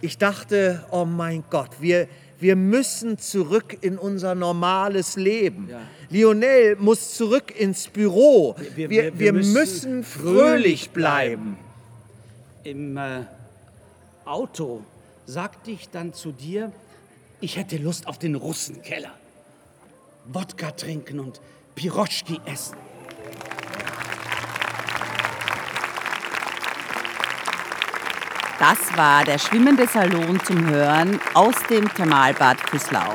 Ich dachte, oh mein Gott, wir, wir müssen zurück in unser normales Leben. Ja. Lionel muss zurück ins Büro. Wir, wir, wir, wir müssen, müssen, fröhlich bleiben. Im äh, Auto sagte ich dann zu dir, ich hätte Lust auf den Russenkeller. Wodka trinken und Piroschki essen. Das war der schwimmende Salon zum Hören aus dem Thermalbad Küslau.